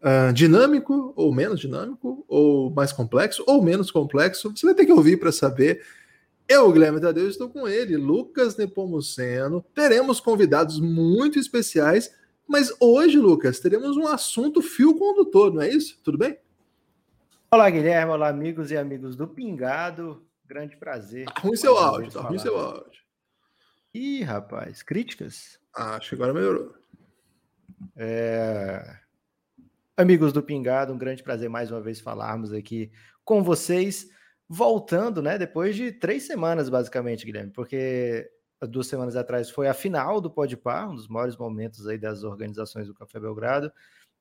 uh, dinâmico ou menos dinâmico, ou mais complexo ou menos complexo. Você vai ter que ouvir para saber. Eu, Guilherme Tadeu, estou com ele, Lucas Nepomuceno. Teremos convidados muito especiais, mas hoje, Lucas, teremos um assunto fio condutor, não é isso? Tudo bem? Olá, Guilherme. Olá, amigos e amigos do Pingado. Grande prazer. Ruim seu áudio, tá ruim seu áudio. Ih, rapaz, críticas? Acho que agora melhorou. É... Amigos do Pingado, um grande prazer mais uma vez falarmos aqui com vocês. Voltando, né? Depois de três semanas, basicamente, Guilherme, porque duas semanas atrás foi a final do Podpar, um dos maiores momentos aí das organizações do Café Belgrado.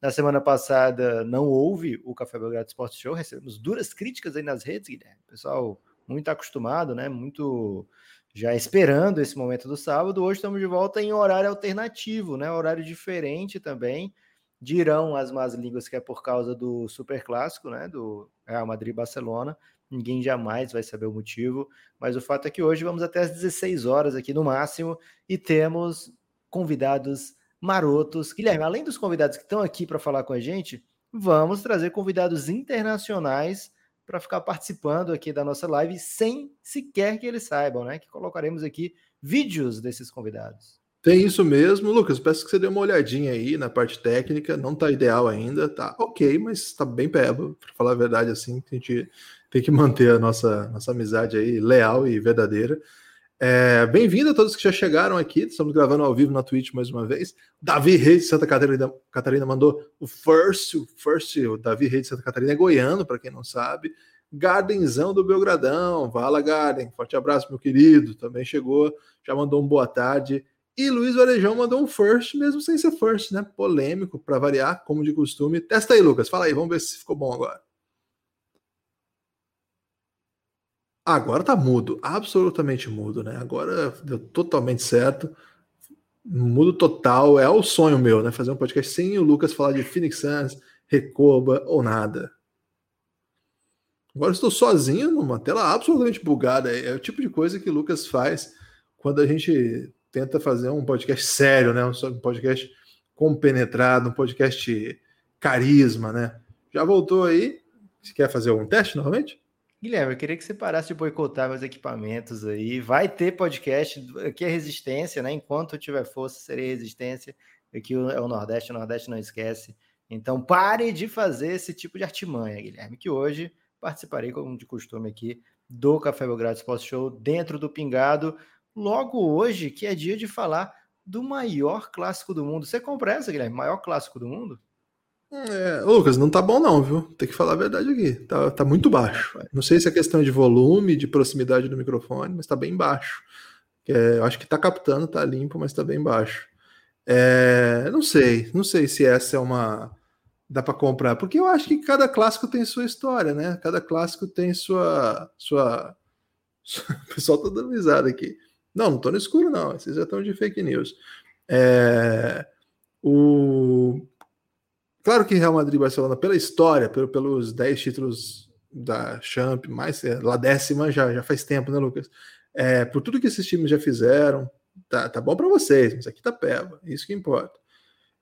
Na semana passada não houve o Café Belgrado Sports Show, recebemos duras críticas aí nas redes, Guilherme. Pessoal muito acostumado, né? Muito já esperando esse momento do sábado. Hoje estamos de volta em horário alternativo, né? Horário diferente também. Dirão as más línguas que é por causa do super clássico, né? Do Real Madrid Barcelona. Ninguém jamais vai saber o motivo, mas o fato é que hoje vamos até às 16 horas aqui no máximo e temos convidados marotos. Guilherme, além dos convidados que estão aqui para falar com a gente, vamos trazer convidados internacionais para ficar participando aqui da nossa live sem sequer que eles saibam, né? Que colocaremos aqui vídeos desses convidados. Tem isso mesmo, Lucas. Peço que você dê uma olhadinha aí na parte técnica. Não está ideal ainda, tá ok, mas está bem peba. Para falar a verdade, assim, a gente tem que manter a nossa, nossa amizade aí leal e verdadeira. É, Bem-vindo a todos que já chegaram aqui. Estamos gravando ao vivo na Twitch mais uma vez. Davi Reis de Santa Catarina, Catarina mandou o first, o first, o Davi Reis de Santa Catarina é goiano, para quem não sabe. Gardenzão do Belgradão. Vala Garden. Forte abraço, meu querido. Também chegou, já mandou um boa tarde. E Luiz Varejão mandou um first, mesmo sem ser first, né? Polêmico, para variar, como de costume. Testa aí, Lucas. Fala aí, vamos ver se ficou bom agora. Agora tá mudo, absolutamente mudo, né? Agora deu totalmente certo. Mudo total, é o sonho meu, né? Fazer um podcast sem o Lucas falar de Phoenix Suns, Recoba ou nada. Agora estou sozinho numa tela absolutamente bugada. É o tipo de coisa que o Lucas faz quando a gente tenta fazer um podcast sério, né? Um podcast compenetrado, um podcast carisma, né? Já voltou aí? Você quer fazer algum teste novamente? Guilherme, eu queria que você parasse de boicotar meus equipamentos aí. Vai ter podcast, aqui é resistência, né? Enquanto eu tiver força, serei resistência. Aqui é o Nordeste, o Nordeste não esquece. Então pare de fazer esse tipo de artimanha, Guilherme, que hoje participarei, como de costume aqui, do Café Belgrado Sports Show dentro do Pingado. Logo hoje, que é dia de falar do maior clássico do mundo. Você compra essa, Guilherme? Maior clássico do mundo? É, Lucas, não tá bom não, viu? Tem que falar a verdade aqui. Tá, tá muito baixo. Não sei se é questão de volume, de proximidade do microfone, mas tá bem baixo. É, eu acho que tá captando, tá limpo, mas tá bem baixo. É, não sei, não sei se essa é uma dá para comprar, porque eu acho que cada clássico tem sua história, né? Cada clássico tem sua sua o pessoal tá dando risada aqui. Não, não tô no escuro não, esses já estão de fake news. É... O Claro que Real Madrid e Barcelona, pela história, pelo, pelos 10 títulos da Champ, mais é, lá décima já, já faz tempo, né, Lucas? É, por tudo que esses times já fizeram, tá, tá bom para vocês, mas aqui tá peba, isso que importa.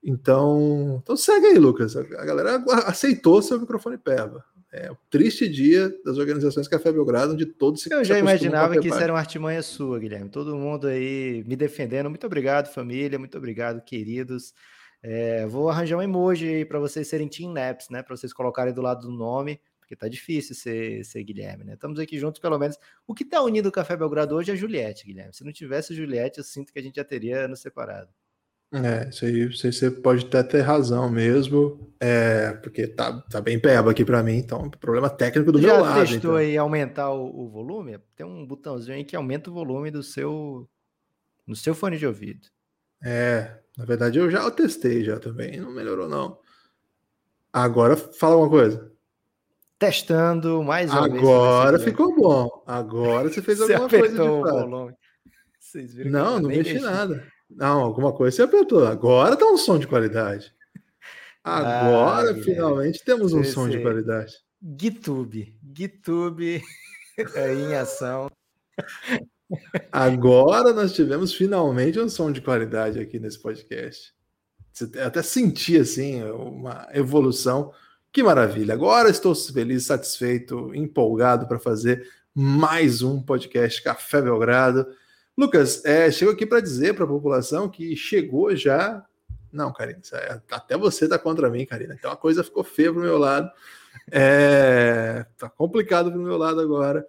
Então, então segue aí, Lucas. A, a galera aceitou seu microfone peba. É o triste dia das organizações Café Belgrado, onde todos se Eu já imaginava que isso era uma artimanha sua, Guilherme. Todo mundo aí me defendendo. Muito obrigado, família. Muito obrigado, queridos. É, vou arranjar um emoji aí para vocês serem Team Naps, né? Para vocês colocarem do lado do nome, porque tá difícil ser, ser Guilherme, né? Estamos aqui juntos, pelo menos. O que tá unindo o Café Belgrado hoje é a Juliette, Guilherme. Se não tivesse Juliette, eu sinto que a gente já teria nos separado. É, isso aí você pode até ter razão mesmo, é, porque tá, tá bem peba aqui para mim, então problema técnico do já meu lado. Já testou então. aí aumentar o, o, volume? Tem um botãozinho aí que aumenta o volume do seu no seu fone de ouvido. É, na verdade, eu já testei já também, não melhorou não. Agora fala uma coisa. Testando mais uma Agora ficou bom. Agora você fez você alguma coisa de fato. Não, não mexi nada. Não, alguma coisa você apertou. Agora tá um som de qualidade. Agora, ah, finalmente, temos um som de qualidade. GitHub. GitHub em ação. Agora nós tivemos finalmente um som de qualidade aqui nesse podcast. Até senti assim uma evolução. Que maravilha! Agora estou feliz, satisfeito, empolgado para fazer mais um podcast Café Belgrado. Lucas, é, chego aqui para dizer para a população que chegou já. Não, Karina, é, até você está contra mim, Karina. Então a coisa ficou feia para o meu lado. É, tá complicado para o meu lado agora.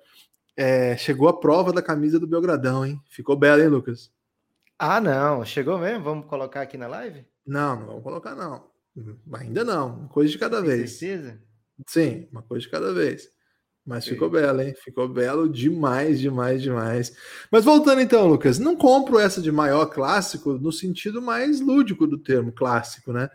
É, chegou a prova da camisa do Belgradão, hein? Ficou bela, hein, Lucas? Ah, não. Chegou mesmo? Vamos colocar aqui na live? Não, não vamos colocar, não. Ainda não. Uma coisa de cada Tem vez. Certeza? Sim, uma coisa de cada vez. Mas Sim. ficou belo, hein? Ficou belo demais, demais, demais. Mas voltando então, Lucas, não compro essa de maior clássico no sentido mais lúdico do termo clássico, né?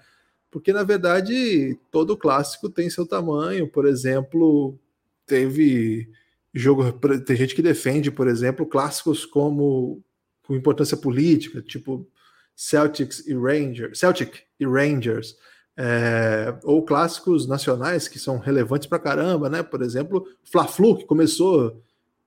Porque na verdade todo clássico tem seu tamanho. Por exemplo, teve jogo. Tem gente que defende, por exemplo, clássicos como com importância política, tipo Celtics e Rangers, Celtic e Rangers, é, ou clássicos nacionais que são relevantes para caramba, né? Por exemplo, Fla-Flu, que começou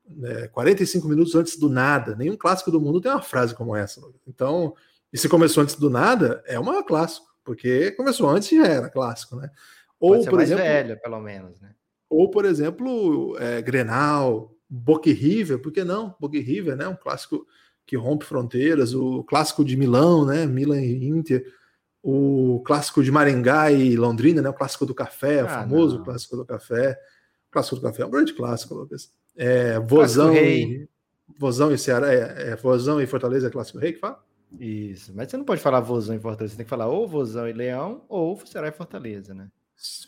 né, 45 minutos antes do nada. Nenhum clássico do mundo tem uma frase como essa. Então, e se começou antes do nada, é uma clássico, porque começou antes e já era clássico, né? Ou, por exemplo, velho, pelo menos, né? Ou, por exemplo, é, Grenal, Boca River, por que não? Boca River, né? Um clássico que rompe fronteiras, o clássico de Milão, né? Milan e Inter, o clássico de Maringá e Londrina, né? O clássico do café, ah, o famoso não. clássico do café. O clássico do café é um grande clássico, Lucas. É, Vozão, e, Vozão e Ceará, é, é, Vozão e Fortaleza é clássico rei que fala? Isso, mas você não pode falar Vozão e Fortaleza, você tem que falar ou Vozão e Leão ou Ceará e Fortaleza, né?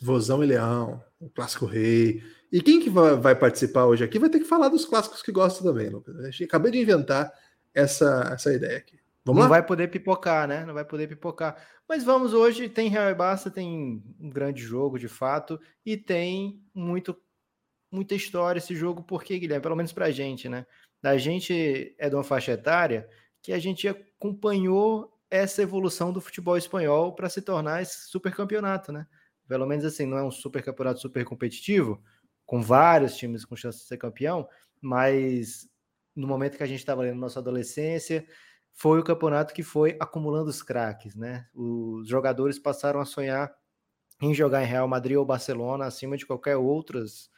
Vozão e Leão, o Clássico Rei. E quem que vai, vai, participar hoje aqui vai ter que falar dos clássicos que gosta também, Lucas. Acabei de inventar essa, essa ideia aqui. Vamos Não lá? vai poder pipocar, né? Não vai poder pipocar. Mas vamos hoje, tem Real e Barça, tem um grande jogo de fato, e tem muito, muita história esse jogo, porque, Guilherme, pelo menos pra gente, né? Da gente é de uma faixa etária que a gente acompanhou essa evolução do futebol espanhol para se tornar esse super campeonato, né? pelo menos assim, não é um super campeonato super competitivo, com vários times com chance de ser campeão, mas no momento que a gente estava ali na nossa adolescência, foi o campeonato que foi acumulando os craques, né? Os jogadores passaram a sonhar em jogar em Real Madrid ou Barcelona acima de qualquer outras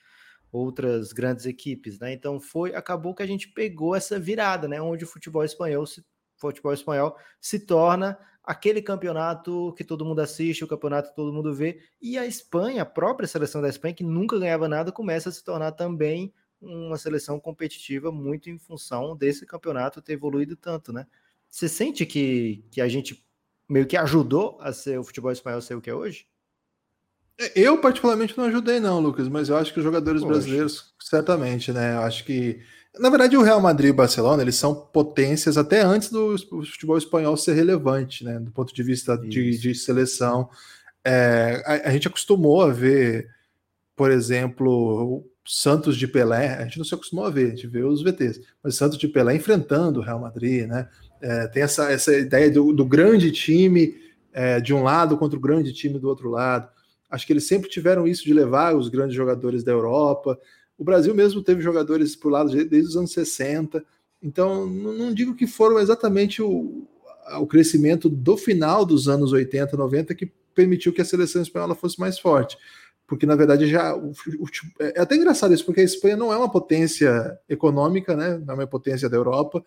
outras grandes equipes, né? Então foi acabou que a gente pegou essa virada, né? Onde o futebol espanhol se futebol espanhol se torna aquele campeonato que todo mundo assiste, o campeonato que todo mundo vê, e a Espanha, a própria seleção da Espanha, que nunca ganhava nada, começa a se tornar também uma seleção competitiva muito em função desse campeonato ter evoluído tanto, né? Você sente que, que a gente meio que ajudou a ser o futebol espanhol ser o que é hoje? É, eu, particularmente, não ajudei, não, Lucas, mas eu acho que os jogadores Poxa. brasileiros, certamente, né? Eu acho que na verdade, o Real Madrid e o Barcelona, eles são potências até antes do futebol espanhol ser relevante, né? Do ponto de vista de, de, seleção. É, a, a, gente acostumou a ver, por exemplo, o Santos de Pelé, a gente não se acostumou a ver, a gente vê os VTs, mas Santos de Pelé enfrentando o Real Madrid, né? É, tem essa, essa ideia do, do grande time é, de um lado contra o grande time do outro lado. Acho que eles sempre tiveram isso de levar os grandes jogadores da Europa. O Brasil mesmo teve jogadores por lado desde os anos 60. Então, não digo que foram exatamente o, o crescimento do final dos anos 80, 90 que permitiu que a seleção espanhola fosse mais forte. Porque, na verdade, já. O, o, é até engraçado isso, porque a Espanha não é uma potência econômica, né? não é uma potência da Europa.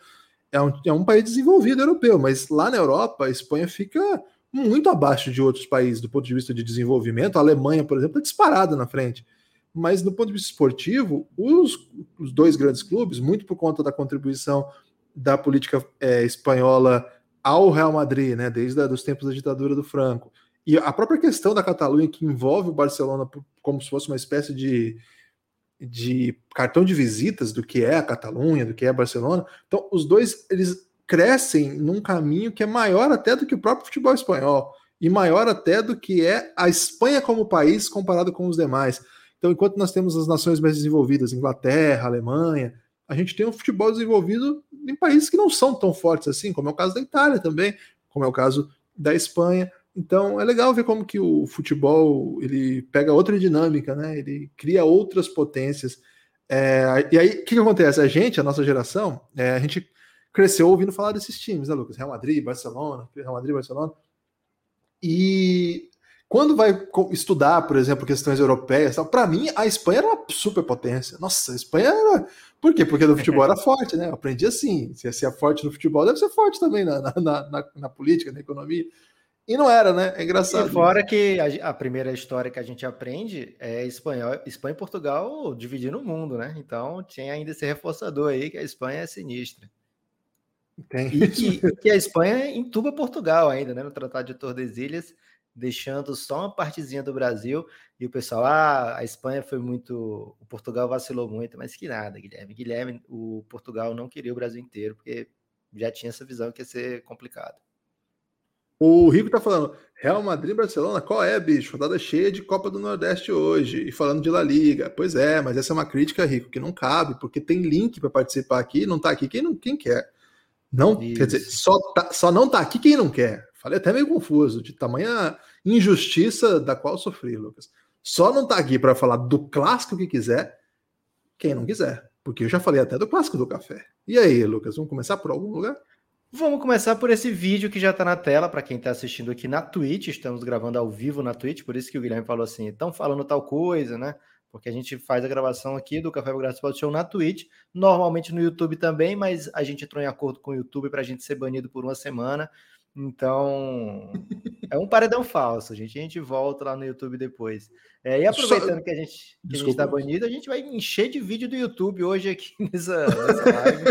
É um, é um país desenvolvido europeu, mas lá na Europa, a Espanha fica muito abaixo de outros países do ponto de vista de desenvolvimento. A Alemanha, por exemplo, é disparada na frente mas do ponto de vista esportivo, os, os dois grandes clubes, muito por conta da contribuição da política é, espanhola ao Real Madrid, né, desde os tempos da ditadura do Franco, e a própria questão da Catalunha, que envolve o Barcelona como se fosse uma espécie de, de cartão de visitas do que é a Catalunha, do que é Barcelona. Então, os dois eles crescem num caminho que é maior até do que o próprio futebol espanhol. e maior até do que é a Espanha como país comparado com os demais. Então, enquanto nós temos as nações mais desenvolvidas, Inglaterra, Alemanha, a gente tem um futebol desenvolvido em países que não são tão fortes assim, como é o caso da Itália também, como é o caso da Espanha. Então é legal ver como que o futebol ele pega outra dinâmica, né? Ele cria outras potências. É, e aí, o que, que, acontece? A gente, a nossa geração, é, a gente cresceu ouvindo falar desses times, né, Lucas? Real Madrid, Barcelona, Real Madrid, Barcelona. E quando vai estudar, por exemplo, questões europeias, para mim a Espanha era uma superpotência. Nossa, a Espanha era. Por quê? Porque no futebol era forte, né? Eu aprendi assim: se é forte no futebol, deve ser forte também na, na, na, na política, na economia. E não era, né? É engraçado. E fora que a, a, primeira história que a gente aprende é espanhol, Espanha e Portugal dividindo o mundo, né? Então tinha ainda esse reforçador aí que a Espanha é sinistra. Tem e que, que, a Espanha entuba Portugal ainda, né? No Tratado de Tordesilhas, deixando só uma partezinha do Brasil. E o pessoal, ah, a Espanha foi muito. O Portugal vacilou muito, mas que nada, Guilherme. Guilherme, o Portugal não queria o Brasil inteiro, porque já tinha essa visão que ia ser complicado. O Rico tá falando, Real Madrid Barcelona, qual é, bicho? Rodada cheia de Copa do Nordeste hoje. E falando de La Liga. Pois é, mas essa é uma crítica, Rico, que não cabe, porque tem link para participar aqui, não tá aqui quem, não, quem quer. Não, Isso. quer dizer, só, tá, só não tá aqui quem não quer. Falei até meio confuso, de tamanha injustiça da qual sofri, Lucas. Só não tá aqui para falar do clássico que quiser, quem não quiser. Porque eu já falei até do clássico do café. E aí, Lucas, vamos começar por algum lugar? Vamos começar por esse vídeo que já está na tela para quem está assistindo aqui na Twitch. Estamos gravando ao vivo na Twitch, por isso que o Guilherme falou assim: estão falando tal coisa, né? Porque a gente faz a gravação aqui do Café Belgrado Sport Show na Twitch, normalmente no YouTube também, mas a gente entrou em acordo com o YouTube para a gente ser banido por uma semana. Então, é um paredão falso, gente. A gente volta lá no YouTube depois. É, e aproveitando Só... que a gente está banido, a gente vai encher de vídeo do YouTube hoje aqui nessa, nessa live,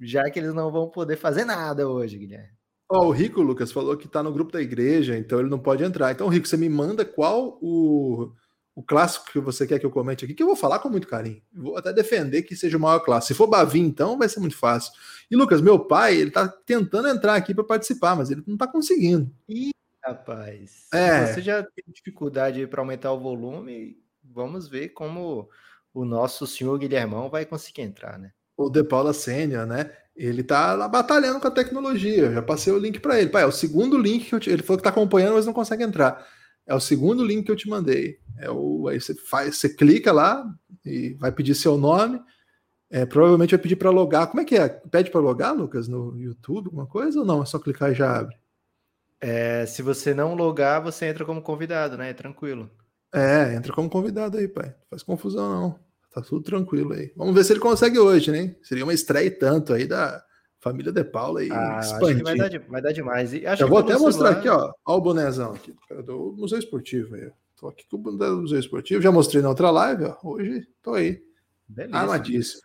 já que eles não vão poder fazer nada hoje, Guilherme. Ó, oh, o Rico, Lucas, falou que está no grupo da igreja, então ele não pode entrar. Então, Rico, você me manda qual o o clássico que você quer que eu comente aqui, que eu vou falar com muito carinho. vou até defender que seja o maior clássico. Se for Bavi, então, vai ser muito fácil. E, Lucas, meu pai, ele tá tentando entrar aqui para participar, mas ele não tá conseguindo. Ih, rapaz. É. Você já tem dificuldade para aumentar o volume, vamos ver como o nosso senhor Guilhermão vai conseguir entrar, né? O De Paula Sênior, né? Ele tá lá batalhando com a tecnologia. Eu já passei o link para ele. Pai, é o segundo link que eu te... ele falou que tá acompanhando, mas não consegue entrar. É o segundo link que eu te mandei. É o, aí você faz, você clica lá e vai pedir seu nome. É, provavelmente vai pedir para logar. Como é que é? Pede para logar, Lucas, no YouTube, alguma coisa ou não? É só clicar e já abre? É, se você não logar, você entra como convidado, né? É tranquilo. É, entra como convidado aí, pai. Não faz confusão, não. Tá tudo tranquilo aí. Vamos ver se ele consegue hoje, né? Seria uma estreia tanto aí da, Família De Paula e ah, expandir. Vai dar, de, vai dar demais. E eu vou até mostrar aqui, ó. Ó o bonezão aqui, do Museu Esportivo aí. Tô aqui com o boné do Museu Esportivo. Já mostrei na outra live, ó. Hoje tô aí. Beleza. Armadíssimo.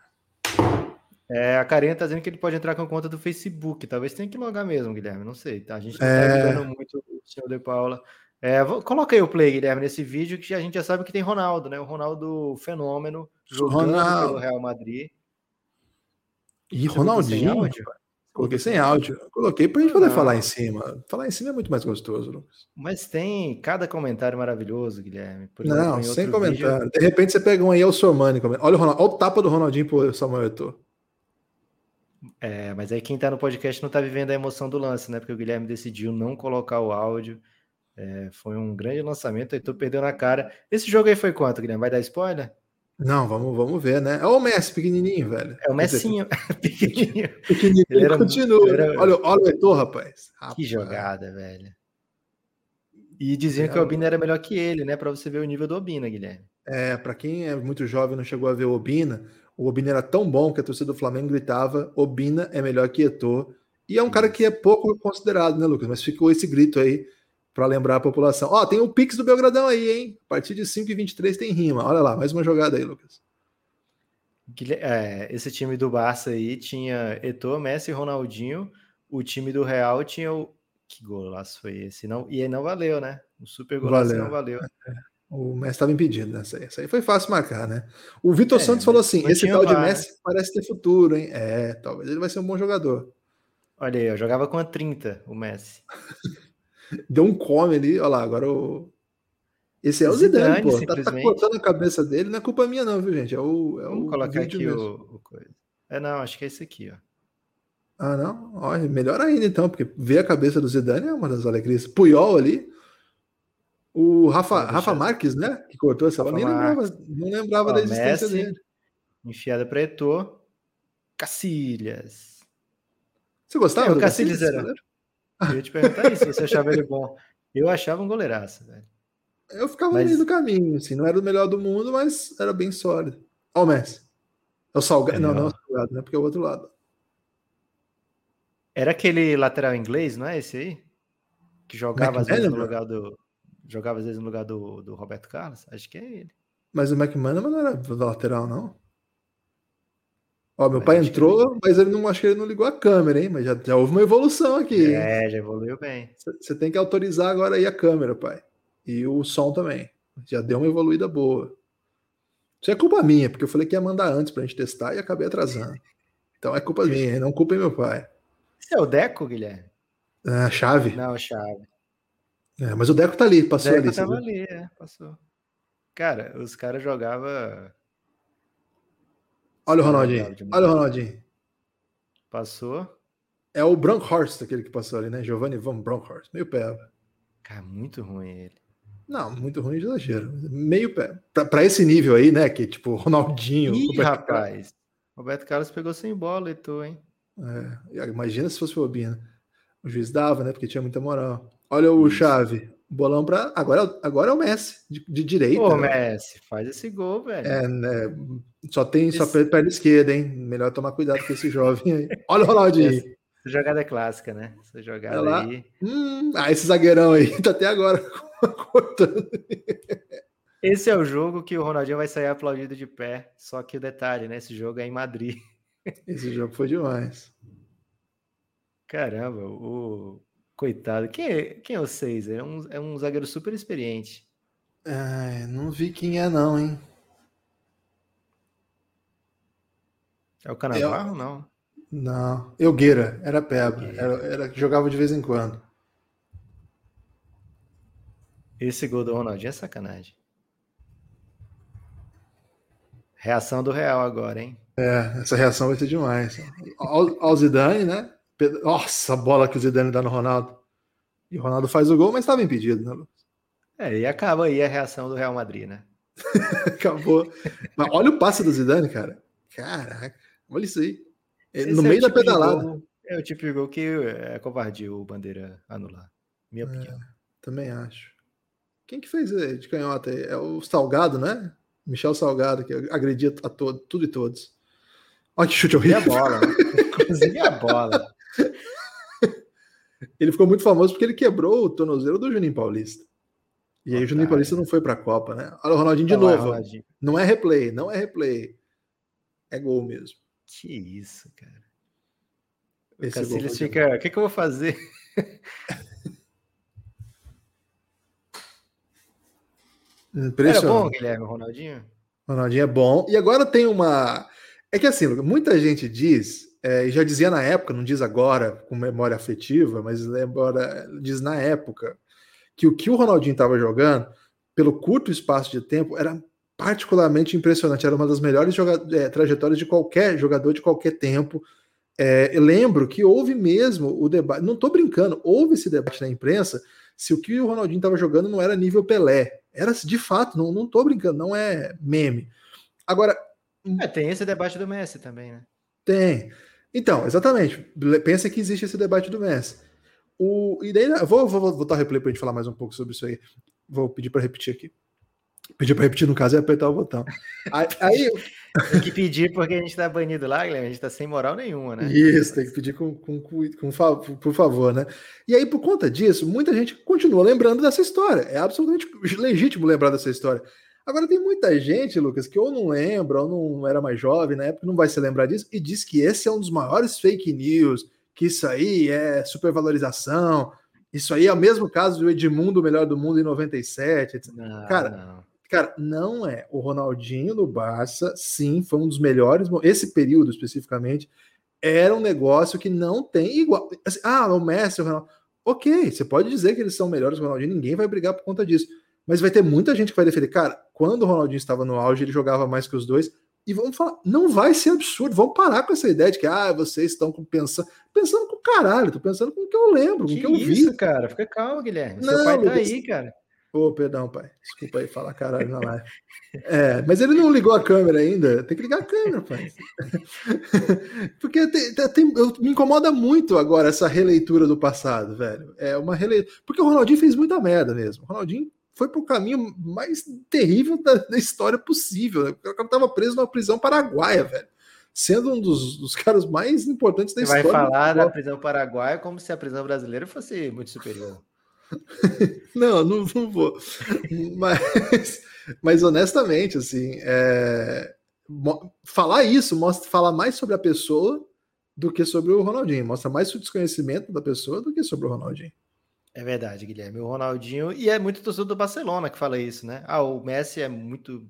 É, a Karina tá dizendo que ele pode entrar com a conta do Facebook. Talvez tenha que logar mesmo, Guilherme. Não sei, tá? A gente não tá é... tá ajudando muito o senhor De Paula. É, vou, coloca aí o play, Guilherme, nesse vídeo que a gente já sabe que tem Ronaldo, né? O Ronaldo fenômeno jogando Ronaldo. pelo Real Madrid. E Ronaldinho. Coloquei sem áudio. Coloquei para a gente poder não. falar em cima. Falar em cima é muito mais gostoso, Lucas. Mas tem cada comentário maravilhoso, Guilherme. Exemplo, não, sem comentário. Vídeo... De repente você pega um aí, é o Sormani. Olha o, Ronaldo, olha o tapa do Ronaldinho pro Samuel Eto'o. É, mas aí quem tá no podcast não tá vivendo a emoção do lance, né? Porque o Guilherme decidiu não colocar o áudio. É, foi um grande lançamento, aí tô perdendo a cara. Esse jogo aí foi quanto, Guilherme? Vai dar spoiler? Não, vamos, vamos ver, né? É o Messi pequenininho, velho. É o Messinho, pequenininho. Pequenininho, ele era, continua. Era... Olha, olha o Heitor, rapaz. rapaz. Que jogada, velho. E diziam é, que o Obina era melhor que ele, né? Para você ver o nível do Obina, Guilherme. É, para quem é muito jovem e não chegou a ver o Obina, o Obina era tão bom que a torcida do Flamengo gritava: Obina é melhor que Heitor. E é um cara que é pouco considerado, né, Lucas? Mas ficou esse grito aí para lembrar a população. Ó, tem o Pix do Belgradão aí, hein? A partir de 5,23 tem rima. Olha lá, mais uma jogada aí, Lucas. É, esse time do Barça aí tinha Eto'o, Messi e Ronaldinho. O time do Real tinha o. Que golaço foi esse? Não, e aí não valeu, né? O super golaço valeu. não valeu. O Messi estava impedido nessa aí. Essa aí foi fácil marcar, né? O Vitor é, Santos falou assim: esse tal de Messi né? parece ter futuro, hein? É, talvez ele vai ser um bom jogador. Olha aí, eu jogava com a 30, o Messi. Deu um come ali, olha lá, agora o. Esse é o Zidane, Zidane pô. Tá, tá, cortando a cabeça dele, não é culpa minha, não, viu, gente? É o. É Vamos o colocar aqui o, o, coisa. É, não, acho que é esse aqui, ó. Ah, não? Olha, melhor ainda então, porque ver a cabeça do Zidane é uma das alegrias. Puyol ali. O Rafa, Rafa Marques, né? Que cortou essa bola. Nem lembrava, não lembrava Ó, da existência Messi, dele. Enfiada para Eto'o. Cacilhas. Você gostava é, do Cacilhas? Era. Eu ia te perguntar isso, você achava ele bom. Eu achava um goleiraço, velho. Eu ficava mas... no meio do caminho, assim. Não era o melhor do mundo, mas era bem sólido. Ó o Messi. É o Salgado. É não, não é o Salgado, né? Porque é o outro lado. Era aquele lateral inglês, não é esse aí? Que jogava às vezes no lugar do. Jogava às vezes no lugar do, do Roberto Carlos? Acho que é ele. Mas o McManaman não era do lateral, não? Ó, meu mas pai entrou, ele... mas ele não acho que ele não ligou a câmera, hein? Mas já, já houve uma evolução aqui. É, hein? já evoluiu bem. Você tem que autorizar agora aí a câmera, pai. E o som também. Já deu uma evoluída boa. Isso é culpa minha, porque eu falei que ia mandar antes pra gente testar e acabei atrasando. Então é culpa minha, não culpa meu pai. Esse é o Deco, Guilherme? É, chave. Não, chave. É, mas o Deco tá ali, passou Deco ali. Tava ali, é, passou. Cara, os caras jogavam. Olha o Ronaldinho. Olha o Ronaldinho. Passou. É o Bronkhorst aquele que passou ali, né? Giovanni Van Bronkhorst. Meio pé. Cara, muito ruim ele. Não, muito ruim de exagero. Meio pé. Pra, pra esse nível aí, né? Que tipo, Ronaldinho. Ih, Roberto rapaz. Carlos. Roberto Carlos pegou sem bola e tu, hein? É, imagina se fosse o Obina. O juiz dava, né? Porque tinha muita moral. Olha o Isso. Chave. Bolão para agora, agora é o Messi de, de direita. Ô, né? Messi, faz esse gol, velho. É, né? Só tem esse... só perna esquerda, hein? Melhor tomar cuidado com esse jovem aí. Olha o Ronaldinho. Essa jogada é clássica, né? Essa jogada aí. Hum, ah, esse zagueirão aí tá até agora cortando. Esse é o jogo que o Ronaldinho vai sair aplaudido de pé. Só que o detalhe, né? Esse jogo é em Madrid. Esse jogo foi demais. Caramba, o coitado. Quem é, quem é o Seis? É um, é um zagueiro super experiente. É, não vi quem é, não, hein? É o Canavarro, Eu... não? Não, Elgueira, era Pebra, era, era jogava de vez em quando. Esse gol do Ronaldinho é sacanagem. Reação do Real agora, hein? É, essa reação vai ser demais. Ao, Zidane, né? Nossa, a bola que o Zidane dá no Ronaldo. E o Ronaldo faz o gol, mas estava impedido, né, Lucas? É, e acaba aí a reação do Real Madrid, né? Acabou. Mas olha o passe do Zidane, cara. Caraca, olha isso aí. É, Esse no é meio da tipo pedalada. Gol, é o tipo de gol que é covardia o Bandeira anular. Minha é, opinião. Também acho. Quem que fez de canhota aí? É o Salgado, né? Michel Salgado, que agredia a todo, tudo e todos. Olha que chute horrível. E a bola, né? inclusive a bola. Ele ficou muito famoso porque ele quebrou o tornozelo do Juninho Paulista. E aí o Juninho Paulista não foi para a Copa, né? Olha o Ronaldinho de novo. Ronaldinho. Não é replay, não é replay. É gol mesmo. Que isso, cara. O Cacilhas fica. O que, que eu vou fazer? Era bom, Guilherme, Ronaldinho? Ronaldinho é bom. E agora tem uma. É que assim, muita gente diz, é, já dizia na época, não diz agora com memória afetiva, mas embora diz na época, que o que o Ronaldinho estava jogando, pelo curto espaço de tempo, era particularmente impressionante. Era uma das melhores é, trajetórias de qualquer jogador de qualquer tempo. É, lembro que houve mesmo o debate, não estou brincando, houve esse debate na imprensa se o que o Ronaldinho estava jogando não era nível Pelé. Era de fato, não estou brincando, não é meme. Agora, é, tem esse debate do Messi também, né? Tem. Então, exatamente. Pensa que existe esse debate do Messi. O, e daí, vou, vou, vou botar o replay para a gente falar mais um pouco sobre isso aí. Vou pedir para repetir aqui. Pedir para repetir, no caso, é apertar o botão. Aí, aí... Tem que pedir porque a gente está banido lá, Guilherme. A gente está sem moral nenhuma, né? Isso, tem que pedir com, com, com, com, por favor, né? E aí, por conta disso, muita gente continua lembrando dessa história. É absolutamente legítimo lembrar dessa história. Agora tem muita gente, Lucas, que ou não lembra, ou não era mais jovem na época, não vai se lembrar disso, e diz que esse é um dos maiores fake news, que isso aí é supervalorização, isso aí é o mesmo caso do Edmundo, melhor do mundo, em 97. Etc. Não, cara, não. cara, não é. O Ronaldinho no Barça, sim, foi um dos melhores. Esse período especificamente era um negócio que não tem igual. Assim, ah, o Messi, o Ronaldo. Ok, você pode dizer que eles são melhores que o Ronaldinho, ninguém vai brigar por conta disso. Mas vai ter muita gente que vai defender. Cara, quando o Ronaldinho estava no auge, ele jogava mais que os dois. E vamos falar, não vai ser absurdo. Vamos parar com essa ideia de que ah, vocês estão pensando. Pensando com o caralho, tô pensando com o que eu lembro, com o que eu isso, vi. cara, fica calmo, Guilherme. Não, Seu pai tá aí, cara. Ô, oh, perdão, pai. Desculpa aí falar caralho na live. É, mas ele não ligou a câmera ainda. Tem que ligar a câmera, pai. Porque tem, tem, eu, me incomoda muito agora essa releitura do passado, velho. É uma releitura. Porque o Ronaldinho fez muita merda mesmo. O Ronaldinho foi para o caminho mais terrível da, da história possível. Né? O cara estava preso numa prisão paraguaia, velho. Sendo um dos, dos caras mais importantes da Você história. Vai falar da prisão paraguaia como se a prisão brasileira fosse muito superior. não, não, não, vou. Mas, mas honestamente, assim, é... falar isso mostra falar mais sobre a pessoa do que sobre o Ronaldinho. Mostra mais o desconhecimento da pessoa do que sobre o Ronaldinho. É verdade, Guilherme. O Ronaldinho, e é muito torcedor do Barcelona que fala isso, né? Ah, o Messi é muito.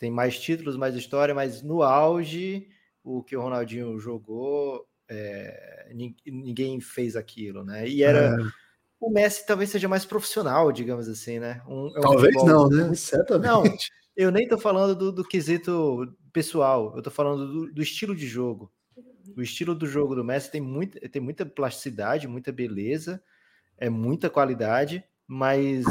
tem mais títulos, mais história, mas no auge, o que o Ronaldinho jogou, é, ninguém fez aquilo, né? E era. É. O Messi talvez seja mais profissional, digamos assim, né? Um, é um talvez futebol... não, né? Certamente. Não, eu nem tô falando do, do quesito pessoal, eu tô falando do, do estilo de jogo. O estilo do jogo do Messi tem, muito, tem muita plasticidade, muita beleza é muita qualidade, mas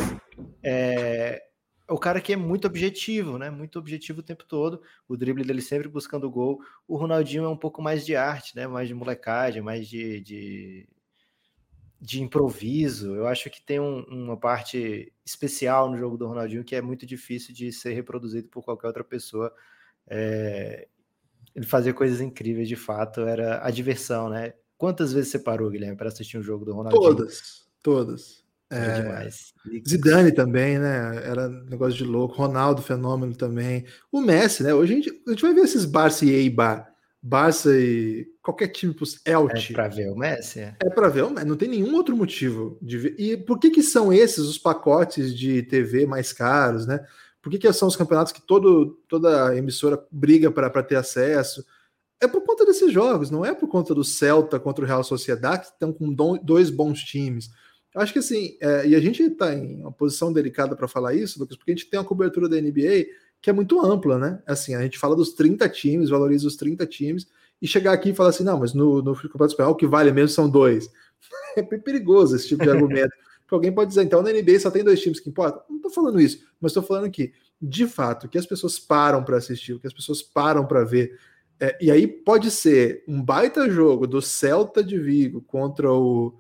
é, o cara que é muito objetivo, né? Muito objetivo o tempo todo. O drible dele sempre buscando o gol. O Ronaldinho é um pouco mais de arte, né? Mais de molecagem, mais de, de, de improviso. Eu acho que tem um, uma parte especial no jogo do Ronaldinho que é muito difícil de ser reproduzido por qualquer outra pessoa. É, ele fazia coisas incríveis, de fato. Era a diversão, né? Quantas vezes você parou, Guilherme, para assistir um jogo do Ronaldinho? Todas. Todas. É, demais. Zidane também, né? Era negócio de louco. Ronaldo, fenômeno também. O Messi, né? Hoje a gente, a gente vai ver esses Barça e Eibar. Barça e qualquer time pro Elche. É para ver o Messi? É, é para ver o Messi. Não tem nenhum outro motivo de ver. E por que que são esses os pacotes de TV mais caros, né? Por que, que são os campeonatos que todo, toda emissora briga para ter acesso? É por conta desses jogos, não é por conta do Celta contra o Real Sociedade, que estão com dois bons times eu acho que assim, é, e a gente está em uma posição delicada para falar isso, Lucas, porque a gente tem uma cobertura da NBA que é muito ampla, né? Assim, a gente fala dos 30 times, valoriza os 30 times, e chegar aqui e falar assim, não, mas no, no Campeonato Espanhol o que vale mesmo são dois. É perigoso esse tipo de argumento. Porque alguém pode dizer, então na NBA só tem dois times que importam. Não estou falando isso, mas estou falando que, de fato, que as pessoas param para assistir, que as pessoas param para ver. É, e aí pode ser um baita jogo do Celta de Vigo contra o,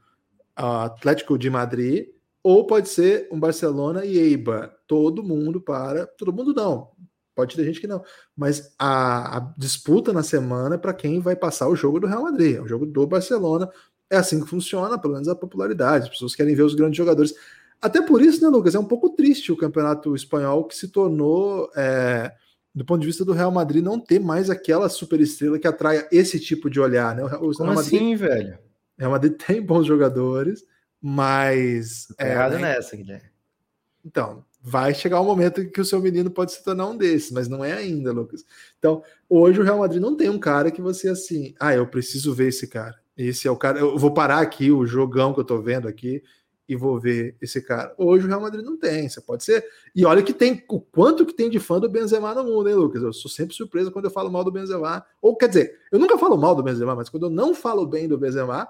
Atlético de Madrid, ou pode ser um Barcelona e Eibar. Todo mundo para. Todo mundo não. Pode ter gente que não. Mas a, a disputa na semana é para quem vai passar o jogo do Real Madrid, é o jogo do Barcelona. É assim que funciona, pelo menos a popularidade. As pessoas querem ver os grandes jogadores. Até por isso, né, Lucas? É um pouco triste o campeonato espanhol que se tornou, é, do ponto de vista do Real Madrid, não ter mais aquela super estrela que atraia esse tipo de olhar, né? O Real Como Madrid, assim, velho? Real Madrid tem bons jogadores, mas. É, errado né? nessa, Guilherme. Então, vai chegar o um momento em que o seu menino pode se tornar um desses, mas não é ainda, Lucas. Então, hoje o Real Madrid não tem um cara que você assim, ah, eu preciso ver esse cara. Esse é o cara. Eu vou parar aqui o jogão que eu tô vendo aqui e vou ver esse cara. Hoje o Real Madrid não tem, você pode ser. E olha que tem o quanto que tem de fã do Benzema no mundo, hein, Lucas? Eu sou sempre surpreso quando eu falo mal do Benzema. Ou quer dizer, eu nunca falo mal do Benzema, mas quando eu não falo bem do Benzema,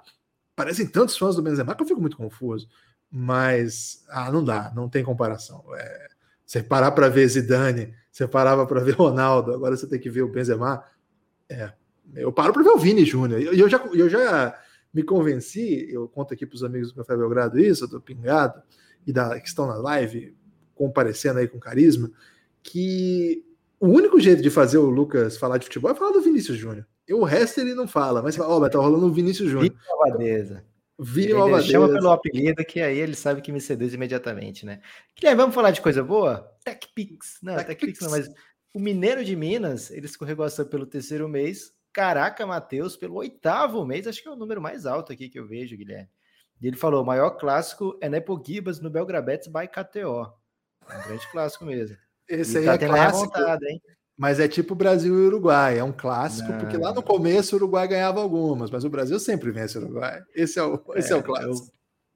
parecem tantos fãs do Benzema que eu fico muito confuso. Mas ah, não dá, não tem comparação. É, você parar para ver Zidane, você parava para ver Ronaldo, agora você tem que ver o Benzema. É, eu paro para ver o Vini Júnior. Eu, eu, já, eu já me convenci, eu conto aqui para os amigos do Café Belgrado isso, do Pingado, e da, que estão na live, comparecendo aí com carisma, que o único jeito de fazer o Lucas falar de futebol é falar do Vinícius Júnior. O resto ele não fala, mas ó, oh, tá rolando o Vinícius Júnior. Vini Malvadeza. Vini Malvadeza. chama pelo apelido que aí ele sabe que me seduz imediatamente, né? Guilherme, vamos falar de coisa boa? TechPix. Não, TechPix Tech não, mas o Mineiro de Minas, ele escorregou a pelo terceiro mês, Caraca, Matheus, pelo oitavo mês, acho que é o número mais alto aqui que eu vejo, Guilherme. E ele falou: o maior clássico é Nepo Gibas no Belgrabetes by KTO. É um grande clássico mesmo. Esse e aí tá é clássico, hein? mas é tipo Brasil e Uruguai. É um clássico, Não. porque lá no começo o Uruguai ganhava algumas, mas o Brasil sempre vence o Uruguai. Esse é o, esse é, é o clássico.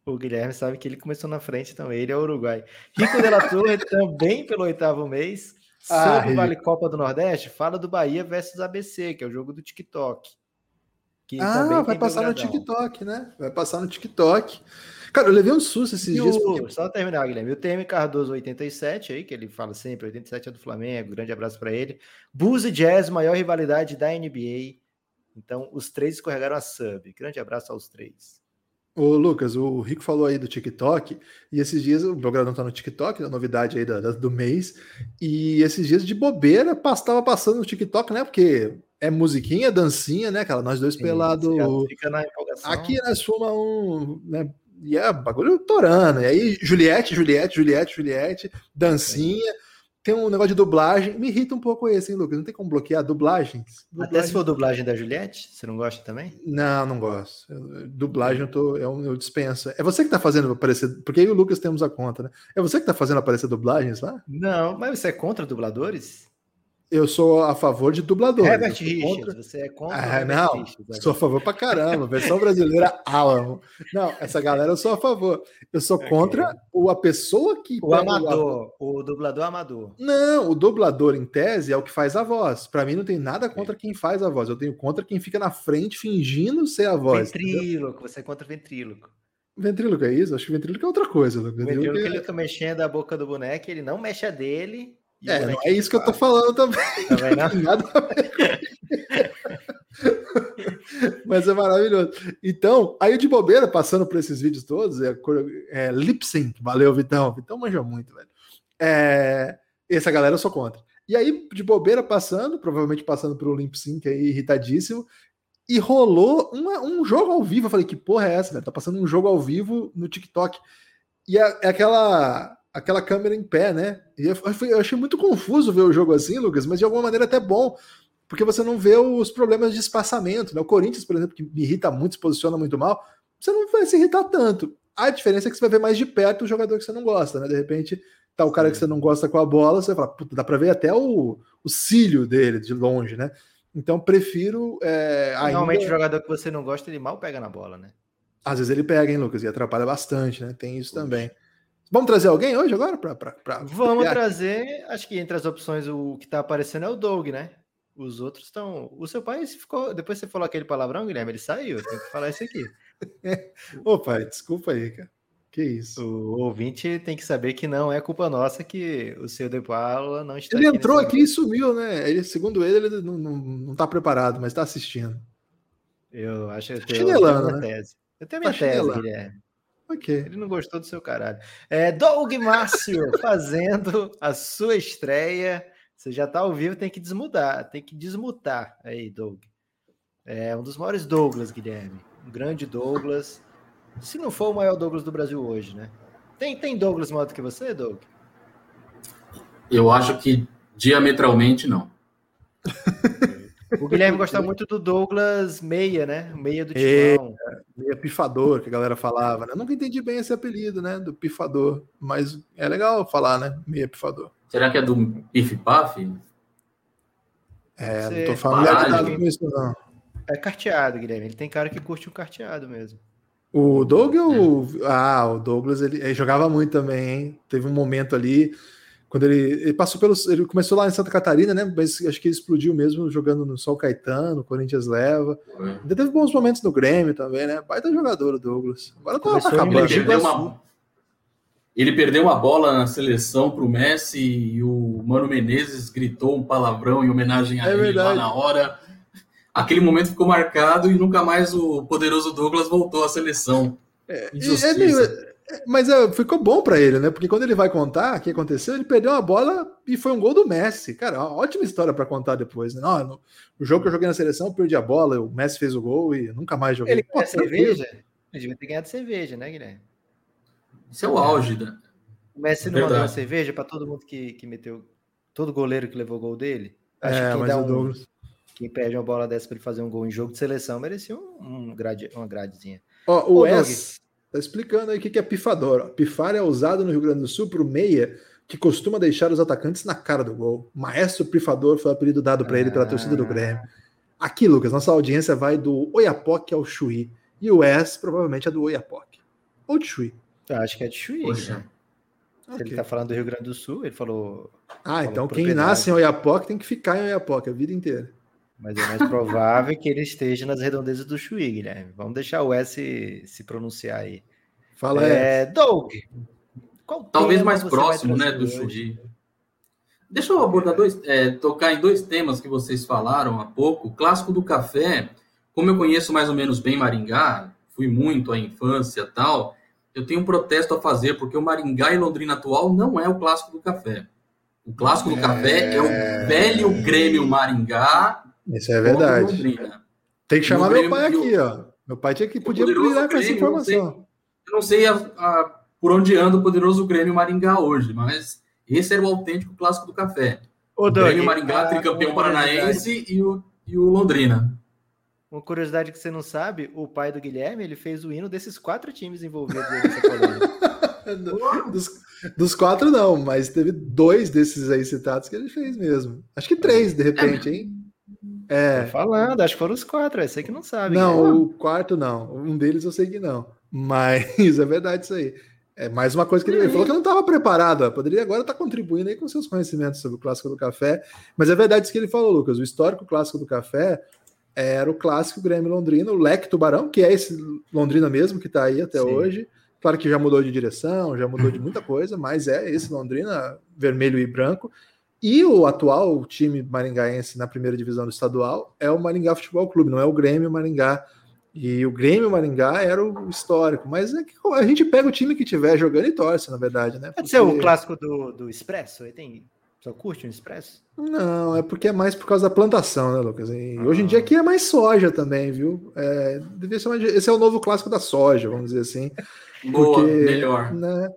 O, O Guilherme sabe que ele começou na frente, então ele é o Uruguai. Rico de la Torre também pelo oitavo mês. Ah, Sobre o Vale Copa do Nordeste, fala do Bahia versus ABC, que é o jogo do TikTok. ah, vai passar no TikTok, né? Vai passar no TikTok. Cara, eu levei um susto esses e dias. O... Porque... Só terminar, Guilherme. O TM Cardoso 87 aí, que ele fala sempre, 87 é do Flamengo, grande abraço para ele. Buzz e Jazz, maior rivalidade da NBA. Então, os três escorregaram a sub. Grande abraço aos três. Ô, Lucas, o Rico falou aí do TikTok, e esses dias o Belgradão tá no TikTok, a novidade aí da, da, do mês, e esses dias de bobeira estava passando no TikTok, né? Porque é musiquinha, dancinha, né, cara? Nós dois pelados. Aqui nós fuma um. Né, e é bagulho torando. E aí, Juliette, Juliette, Juliette, Juliette, dancinha. É tem um negócio de dublagem. Me irrita um pouco esse, hein, Lucas? Não tem como bloquear dublagens? Dublagem. Até se for dublagem da Juliette? Você não gosta também? Não, não gosto. Eu, dublagem eu, tô, eu, eu dispenso. É você que tá fazendo aparecer. Porque aí o Lucas temos a conta, né? É você que tá fazendo aparecer dublagens lá? Não, mas você é contra dubladores? Eu sou a favor de dubladores. Herbert Richards, contra... você é contra ah, Não, Richards, sou a favor pra caramba. Versão brasileira, Alan. Não, essa galera eu sou a favor. Eu sou okay. contra o, a pessoa que. O amador, o... o dublador amador. Não, o dublador, em tese, é o que faz a voz. Para mim, não tem nada contra quem faz a voz. Eu tenho contra quem fica na frente fingindo ser a voz. Ventríloco, entendeu? você é contra ventríloco. Ventríloco é isso? Acho que ventríloco é outra coisa. O ventríloco, é... ele fica mexendo a boca do boneco, ele não mexe a dele é, não é isso que eu tô falando também. também não. Nada a ver Mas é maravilhoso. Então, aí de bobeira, passando por esses vídeos todos, é, é lip sync. Valeu, Vitão. Vitão manja muito, velho. É, essa galera eu sou contra. E aí, de bobeira, passando, provavelmente passando um lip sync aí, irritadíssimo, e rolou uma, um jogo ao vivo. Eu falei, que porra é essa, velho? Tá passando um jogo ao vivo no TikTok. E é, é aquela aquela câmera em pé, né? E eu, eu, achei muito confuso ver o jogo assim, Lucas, mas de alguma maneira até bom, porque você não vê os problemas de espaçamento, né? O Corinthians, por exemplo, que me irrita muito, se posiciona muito mal, você não vai se irritar tanto. A diferença é que você vai ver mais de perto o jogador que você não gosta, né? De repente, tá o cara que você não gosta com a bola, você vai falar, puta, dá pra ver até o, o cílio dele de longe, né? Então, prefiro. É, Realmente, o jogador que você não gosta, ele mal pega na bola, né? Às vezes ele pega, hein, Lucas? E atrapalha bastante, né? Tem isso Puxa. também. Vamos trazer alguém hoje agora? Pra, pra, pra Vamos trazer. Acho que entre as opções o que está aparecendo é o Doug, né? Os outros estão. O seu pai ficou. Depois você falou aquele palavrão, Guilherme, ele saiu. Tem que falar isso aqui. Ô, pai, desculpa aí, cara. Que isso. O ouvinte tem que saber que não é culpa nossa que o seu De Paula não está Ele aqui entrou aqui momento. e sumiu, né? Ele, segundo ele, ele não, não, não tá preparado, mas está assistindo. Eu acho que eu tenho, eu tenho minha né? tese. Eu tenho minha tá tese, Guilherme. Ok. Ele não gostou do seu caralho. É, Doug Márcio fazendo a sua estreia. Você já está ao vivo, tem que desmudar, tem que desmutar aí, Doug. É um dos maiores Douglas, Guilherme. Um grande Douglas. Se não for o maior Douglas do Brasil hoje, né? Tem, tem Douglas maior do que você, Doug? Eu acho que diametralmente não. O Guilherme gosta muito do Douglas Meia, né? Meia do Timão. É, meia Pifador, que a galera falava. Né? Eu nunca entendi bem esse apelido, né? Do Pifador. Mas é legal falar, né? Meia Pifador. Será que é do Pif Paf? É, Você... não tô familiarizado com isso, não. É carteado, Guilherme. Ele tem cara que curte o um carteado mesmo. O Doug, é. ah, o Douglas, ele, ele, jogava muito também, hein? Teve um momento ali quando ele, ele, passou pelos. Ele começou lá em Santa Catarina, né? Mas acho que ele explodiu mesmo jogando no Sol Caetano, Corinthians leva. É. Ainda teve bons momentos no Grêmio também, né? Baita jogador o Douglas. Agora tá, tá acabando. Ele perdeu, uma, ele perdeu uma bola na seleção para o Messi e o Mano Menezes gritou um palavrão em homenagem a é ele verdade. lá na hora. Aquele momento ficou marcado e nunca mais o poderoso Douglas voltou à seleção. É, é meio, mas é, ficou bom para ele, né? Porque quando ele vai contar o que aconteceu, ele perdeu a bola e foi um gol do Messi. Cara, uma ótima história para contar depois. Né? Não, no, o jogo que eu joguei na seleção, eu perdi a bola, o Messi fez o gol e nunca mais joguei. Ele quer cerveja? Ele devia ter ganhado cerveja, né, Guilherme? Isso é o auge, né? O Messi não mandou uma cerveja para todo mundo que, que meteu. Todo goleiro que levou o gol dele. Acho é, que quem, dá um, Douglas... quem perde uma bola dessa para ele fazer um gol em jogo de seleção merecia um, um grade, uma gradezinha. Ó, o Ô, Wes, Tá explicando aí o que é pifador. Pifar é usado no Rio Grande do Sul para o meia que costuma deixar os atacantes na cara do gol. Maestro Pifador foi o apelido dado para ele pela torcida do Grêmio. Aqui, Lucas, nossa audiência vai do Oiapoque ao Chuí. E o S provavelmente é do Oiapoque. ou de Chuí? Eu acho que é de Chuí. Poxa. Né? Se okay. ele tá falando do Rio Grande do Sul, ele falou. Ah, falou então quem nasce em Oiapoque tem que ficar em Oiapoque a vida inteira. Mas é mais provável que ele esteja nas redondezas do Chuí, Guilherme. Vamos deixar o S se pronunciar aí. Fala é, Doug. Talvez mais próximo, né, do Chuí. Deixa eu abordar dois, é, tocar em dois temas que vocês falaram há pouco. O clássico do café, como eu conheço mais ou menos bem Maringá, fui muito à infância tal, eu tenho um protesto a fazer, porque o Maringá e Londrina atual não é o clássico do café. O clássico do é... café é o velho Grêmio Maringá. Isso é verdade. Tem que chamar meu pai aqui, ó. Meu pai tinha que podia brilhar com essa informação. Eu não sei, eu não sei a, a, por onde anda o poderoso Grêmio Maringá hoje, mas esse era o autêntico clássico do café. O, o Grêmio Maringá, tricampeão paranaense e o, e o Londrina. Uma curiosidade que você não sabe, o pai do Guilherme, ele fez o hino desses quatro times envolvidos nessa polêmica. dos, dos, quatro não, mas teve dois desses aí citados que ele fez mesmo. Acho que três, de repente, hein? É. Tô falando, acho que foram os quatro, eu sei que não sabe. Não, né? o quarto não. Um deles eu sei que não. Mas é verdade isso aí. É mais uma coisa que ele, ele falou que não estava preparado. Poderia agora estar tá contribuindo aí com seus conhecimentos sobre o clássico do café. Mas é verdade isso que ele falou, Lucas. O histórico clássico do café era o clássico Grêmio Londrina, o Leque Tubarão, que é esse Londrina mesmo que está aí até Sim. hoje. Claro que já mudou de direção, já mudou de muita coisa, mas é esse Londrina vermelho e branco. E o atual time maringaense na primeira divisão do estadual é o Maringá Futebol Clube, não é o Grêmio Maringá. E o Grêmio Maringá era o histórico, mas é que a gente pega o time que tiver jogando e torce, na verdade, né? Porque... Pode ser o clássico do, do Expresso? Aí tem só curte um expresso? Não, é porque é mais por causa da plantação, né, Lucas? E ah. hoje em dia aqui é mais soja também, viu? É, devia ser esse é o novo clássico da soja, vamos dizer assim. Boa, porque, melhor. Né,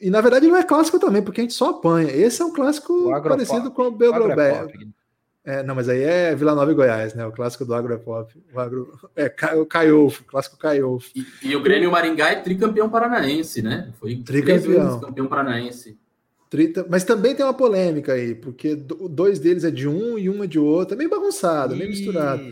e na verdade não é clássico também, porque a gente só apanha. Esse é um clássico parecido com o Belgrobé. É, não, mas aí é Vila Nova e Goiás, né? O clássico do agropop. O agro... É o Caiofo, clássico Caiofo. E, e, o Grêmio Maringá é tricampeão paranaense, né? Foi tricampeão. campeão paranaense. Mas também tem uma polêmica aí, porque dois deles é de um e um é de outro. É meio bagunçado, meio misturado.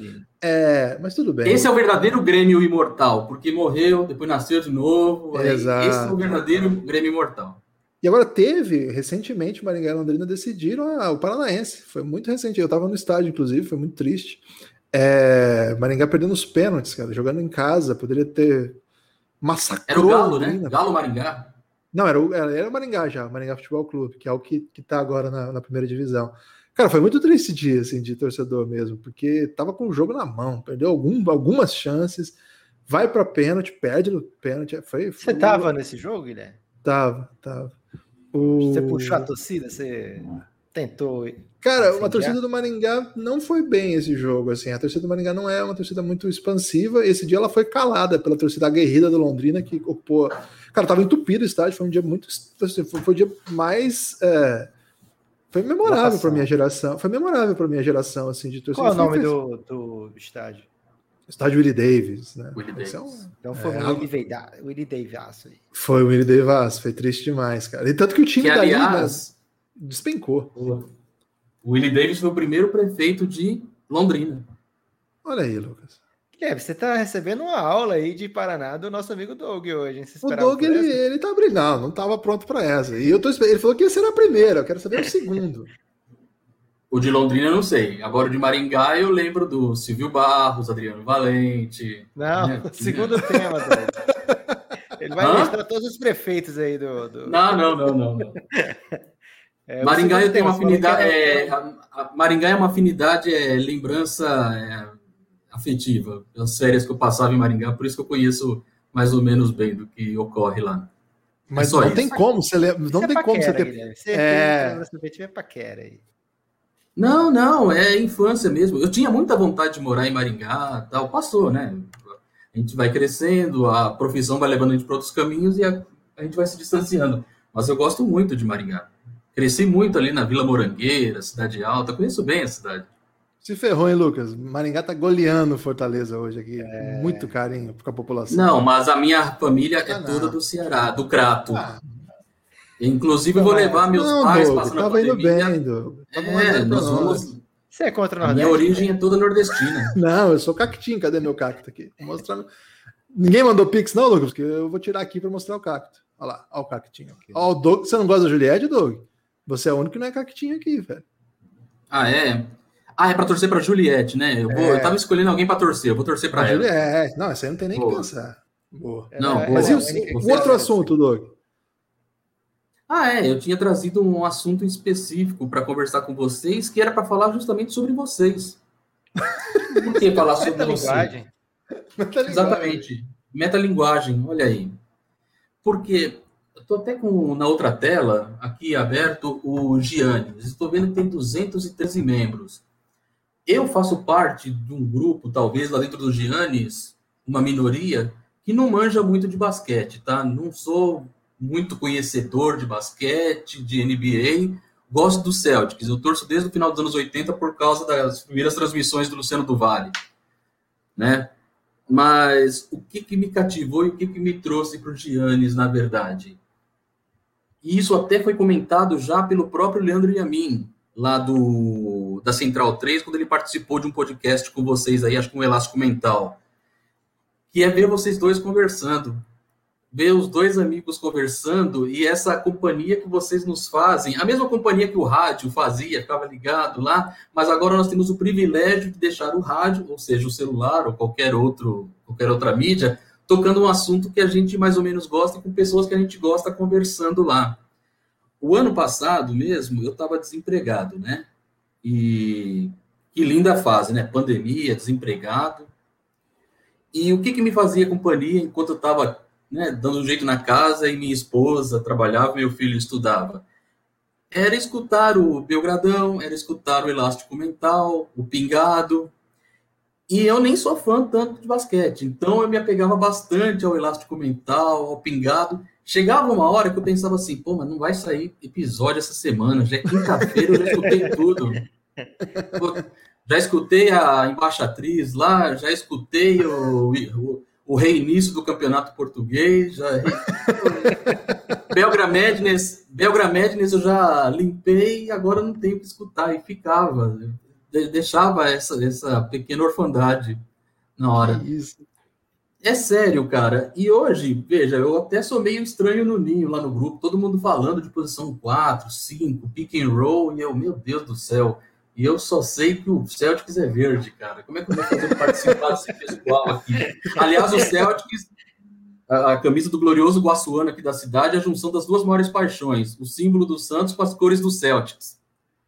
É, mas tudo bem. Esse é o verdadeiro Grêmio imortal, porque morreu, depois nasceu de novo. Exato. Esse é o verdadeiro Grêmio imortal. E agora teve, recentemente, Maringá e Londrina decidiram ah, o Paranaense. Foi muito recente. Eu estava no estádio, inclusive, foi muito triste. É, Maringá perdendo os pênaltis, cara, jogando em casa, poderia ter massacrado. Era o Galo, né? Galo Maringá. Não, era o, era o Maringá já, Maringá Futebol Clube, que é o que, que tá agora na, na, primeira divisão. Cara, foi muito triste esse dia, assim, de torcedor mesmo, porque tava com o jogo na mão, perdeu algum, algumas chances, vai para pênalti, perde no pênalti. Foi, foi, Você tava nesse jogo, Guilherme? Tava, tava. O... Você puxou a torcida? Você tentou. Cara, a torcida do Maringá não foi bem esse jogo. Assim, a torcida do Maringá não é uma torcida muito expansiva. Esse dia ela foi calada pela torcida aguerrida do Londrina, que ocupou. Cara, tava entupido o estádio. Foi um dia muito. Assim, foi, foi o dia mais. É... Foi memorável para minha geração. Foi memorável para minha geração, assim, de torcida. Qual é o nome do, do estádio? Estádio Willie Davis, né? Willie Davis. Então, então foi é, o Willie, Willie Davis. Foi o Willie Davis, foi triste demais, cara. E tanto que o time que, daí aliás, né, despencou. O Willie Davis foi o primeiro prefeito de Londrina. Olha aí, Lucas. É, você está recebendo uma aula aí de Paraná do nosso amigo Doug hoje. o Doug, ele, ele tá brilhando, não estava pronto para essa. E eu tô Ele falou que ia ser a primeira, eu quero saber o segundo. O de Londrina eu não sei. Agora o de Maringá eu lembro do Silvio Barros, Adriano Valente. Não, né? segundo tema, Ele vai mostrar todos os prefeitos aí do. do... Não, não, não, não. não. É, Maringá eu tenho uma afinidade. É, a, a Maringá é uma afinidade, é lembrança é, afetiva. As férias que eu passava em Maringá, por isso que eu conheço mais ou menos bem do que ocorre lá. Mas é não isso. tem como você lembra, não tem como você ter. Aí, né? Você é... tem, paquera aí. Não, não, é infância mesmo. Eu tinha muita vontade de morar em Maringá, tal, passou, né? A gente vai crescendo, a profissão vai levando a gente para outros caminhos e a, a, gente vai se distanciando. Mas eu gosto muito de Maringá. Cresci muito ali na Vila Morangueira, Cidade Alta, conheço bem a cidade. Se ferrou, hein, Lucas? Maringá tá goleando Fortaleza hoje aqui. É... Muito carinho com a população. Não, mas a minha família é ah, toda do Ceará, do Crato. Ah, Inclusive, vou levar meus não, pais Doug, passando tava a pandemia. Indo bem, Doug. É, nós vamos... Você é contra a Minha origem é toda nordestina. Não, eu sou cactinho. Cadê meu cacto aqui? Vou mostrar. Ninguém mandou Pix, não, Lucas? Porque eu vou tirar aqui para mostrar o cacto. Olha lá, olha o cactinho. Aqui. Olha o Doug. Você não gosta da Juliette, Doug? Você é o único que não é cactinho aqui, velho. Ah, é? Ah, é para torcer para Juliette, né? Eu, vou, é. eu tava escolhendo alguém para torcer, eu vou torcer para ela. Juliette. Não, isso aí não tem nem o que pensar. Boa. Não, é, Mas e o, o outro assunto, Doug? Ah, é, eu tinha trazido um assunto específico para conversar com vocês, que era para falar justamente sobre vocês. Por que falar sobre vocês? Exatamente. Metalinguagem, olha aí. Porque eu estou até com na outra tela aqui aberto o Giannis. Estou vendo que tem 213 membros. Eu faço parte de um grupo, talvez lá dentro do Giannis, uma minoria que não manja muito de basquete, tá? Não sou muito conhecedor de basquete, de NBA. Gosto do Celtics. Eu torço desde o final dos anos 80 por causa das primeiras transmissões do Luciano do né? Mas o que, que me cativou e o que, que me trouxe para o Giannis, na verdade? E isso até foi comentado já pelo próprio Leandro Yamin, lá do da Central 3, quando ele participou de um podcast com vocês aí, acho que um Elástico Mental, que é ver vocês dois conversando ver os dois amigos conversando e essa companhia que vocês nos fazem, a mesma companhia que o rádio fazia, ficava ligado lá, mas agora nós temos o privilégio de deixar o rádio, ou seja, o celular ou qualquer outro, qualquer outra mídia, tocando um assunto que a gente mais ou menos gosta com pessoas que a gente gosta conversando lá. O ano passado mesmo, eu estava desempregado, né? E que linda fase, né? Pandemia, desempregado. E o que, que me fazia companhia enquanto eu estava né, dando um jeito na casa e minha esposa trabalhava, meu filho estudava. Era escutar o Belgradão, era escutar o Elástico Mental, o Pingado. E eu nem sou fã tanto de basquete, então eu me apegava bastante ao Elástico Mental, ao Pingado. Chegava uma hora que eu pensava assim, pô, mas não vai sair episódio essa semana, já é quinta-feira, eu já escutei tudo. Já escutei a embaixatriz lá, já escutei o, o o reinício do campeonato português. Já... Belgra Madness, Belgra Madness eu já limpei e agora não tenho que escutar. E ficava, deixava essa, essa pequena orfandade na hora. Isso. É sério, cara. E hoje, veja, eu até sou meio estranho no ninho lá no grupo, todo mundo falando de posição 4, 5, pick and roll, e eu, meu Deus do céu, e eu só sei que o Celtics é verde, cara. Como é que eu vou fazer participar desse pessoal aqui? Aliás, o Celtics, a, a, camisa do glorioso Guaçuano aqui da cidade, é a junção das duas maiores paixões: o símbolo do Santos com as cores do Celtics.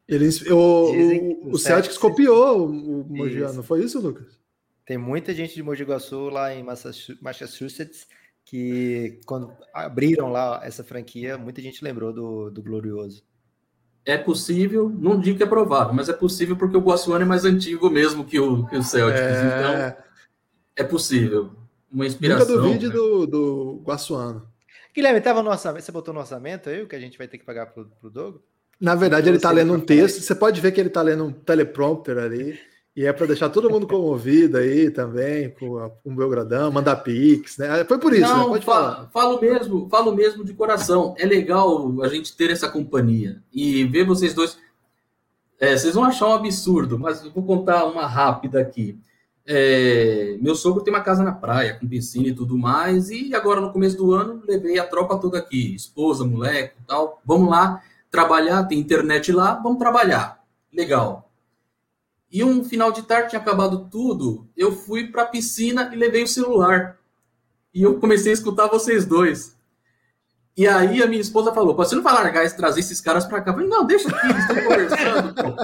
Eles, o, o, o Celtics copiou o Mogiano, foi isso, Lucas? Tem muita gente de Mogi Guaçu lá em Massachusetts que, quando abriram lá essa franquia, muita gente lembrou do, do Glorioso. É possível, não digo que é provável, mas é possível porque o Guaçuano é mais antigo mesmo que o, que o Celtics. É... Então, é possível. Uma inspiração. Nunca duvide né? do, do Guaçuano. Guilherme, tava no orçamento, você botou no orçamento aí o que a gente vai ter que pagar pro, pro Dogo? Na verdade, ele está lendo um texto. Você pode ver que ele está lendo um teleprompter ali. E é para deixar todo mundo comovido aí também, com, com o Belgradão, mandar pix, né? Foi por isso, Não, né? Pode falar. Falo mesmo, falo mesmo de coração. É legal a gente ter essa companhia e ver vocês dois. É, vocês vão achar um absurdo, mas vou contar uma rápida aqui. É, meu sogro tem uma casa na praia, com piscina e tudo mais, e agora no começo do ano levei a tropa toda aqui, esposa, moleque e tal. Vamos lá trabalhar, tem internet lá, vamos trabalhar. Legal. E um final de tarde tinha acabado tudo, eu fui para a piscina e levei o celular. E eu comecei a escutar vocês dois. E aí a minha esposa falou: você não vai largar e trazer esses caras para cá? Eu falei, não, deixa aqui, eles estão conversando. Pô.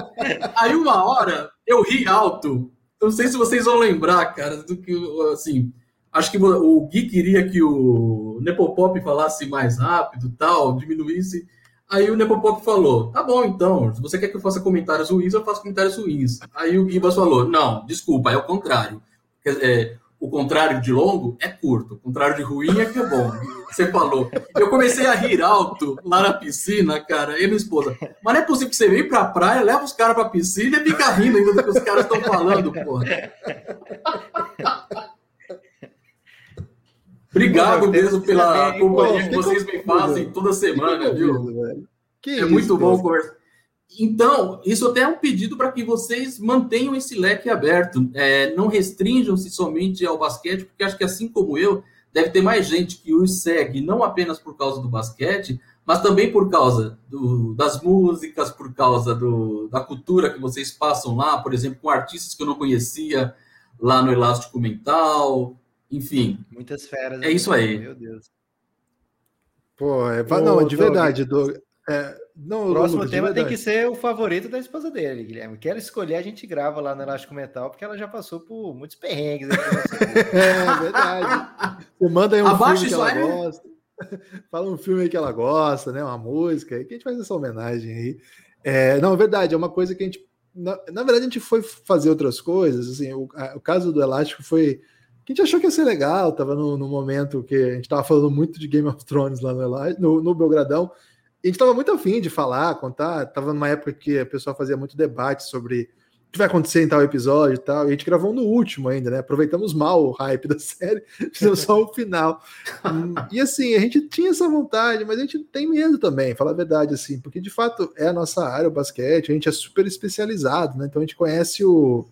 Aí uma hora eu ri alto. Eu não sei se vocês vão lembrar, cara, do que assim. Acho que o Gui queria que o Nepopop falasse mais rápido, tal, diminuísse. Aí o Nepopop falou: tá bom, então, se você quer que eu faça comentários ruins, eu faço comentários ruins. Aí o Gibas falou: não, desculpa, é o contrário. É, o contrário de longo é curto, o contrário de ruim é que é bom. Você falou. Eu comecei a rir alto lá na piscina, cara, e minha esposa. Mas não é possível que você vem pra praia, leva os caras pra piscina e fica rindo ainda do que os caras estão falando, porra. Obrigado mesmo pela companhia que vocês me fazem toda semana, viu? É muito bom conversar. Então, isso até é um pedido para que vocês mantenham esse leque aberto. É, não restringam-se somente ao basquete, porque acho que assim como eu, deve ter mais gente que os segue, não apenas por causa do basquete, mas também por causa do, das músicas, por causa do, da cultura que vocês passam lá, por exemplo, com artistas que eu não conhecia lá no Elástico Mental, enfim. Muitas feras. É isso aí. Meu Deus. Pô, é, não, de verdade, Doug. É, não, o próximo tema tem que ser o favorito da esposa dele, Guilherme. Quero escolher, a gente grava lá no Elástico Mental, porque ela já passou por muitos perrengues. é verdade. Você manda aí um Abaixo filme que ela aí. gosta. Fala um filme aí que ela gosta, né? Uma música, aí que a gente faz essa homenagem aí. É, não, é verdade, é uma coisa que a gente. Na, na verdade, a gente foi fazer outras coisas. Assim, o, a, o caso do Elástico foi que a gente achou que ia ser legal, tava no, no momento que a gente tava falando muito de Game of Thrones lá no, no, Belgradão, a gente estava muito afim de falar, contar. Tava numa época que a pessoa fazia muito debate sobre o que vai acontecer em tal episódio e tal. E a gente gravou no último ainda, né? Aproveitamos mal o hype da série, fizemos só o final. e assim, a gente tinha essa vontade, mas a gente tem medo também, falar a verdade, assim, porque de fato é a nossa área, o basquete, a gente é super especializado, né? Então a gente conhece o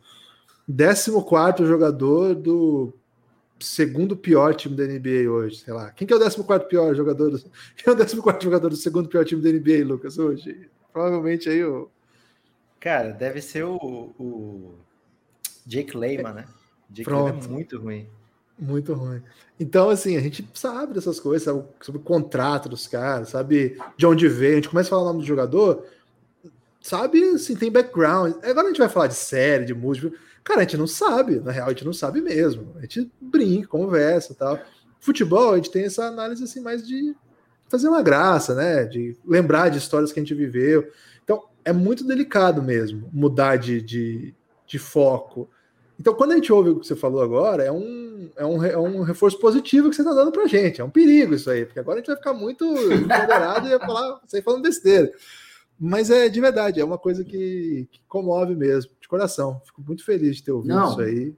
14 jogador do segundo pior time da NBA hoje, sei lá. Quem que é o 14 pior jogador? Do... Quem é o 14 jogador do segundo pior time da NBA, Lucas, hoje? Provavelmente aí o. Cara, deve ser o, o Jake Lehman, né? Jake Pronto. Lehman é muito ruim. Muito ruim. Então, assim, a gente sabe dessas coisas, sabe sobre o contrato dos caras, sabe de onde veio. A gente começa a falar o nome do jogador, sabe, assim, tem background. Agora a gente vai falar de série, de música Cara, a gente não sabe, na real, a gente não sabe mesmo. A gente brinca, conversa tal. Futebol, a gente tem essa análise assim mais de fazer uma graça, né? De lembrar de histórias que a gente viveu. Então, é muito delicado mesmo mudar de, de, de foco. Então, quando a gente ouve o que você falou agora, é um, é um, é um reforço positivo que você está dando para gente. É um perigo isso aí, porque agora a gente vai ficar muito empoderado e ia falar, sair falando besteira. Mas é de verdade, é uma coisa que, que comove mesmo, de coração. Fico muito feliz de ter ouvido Não. isso aí.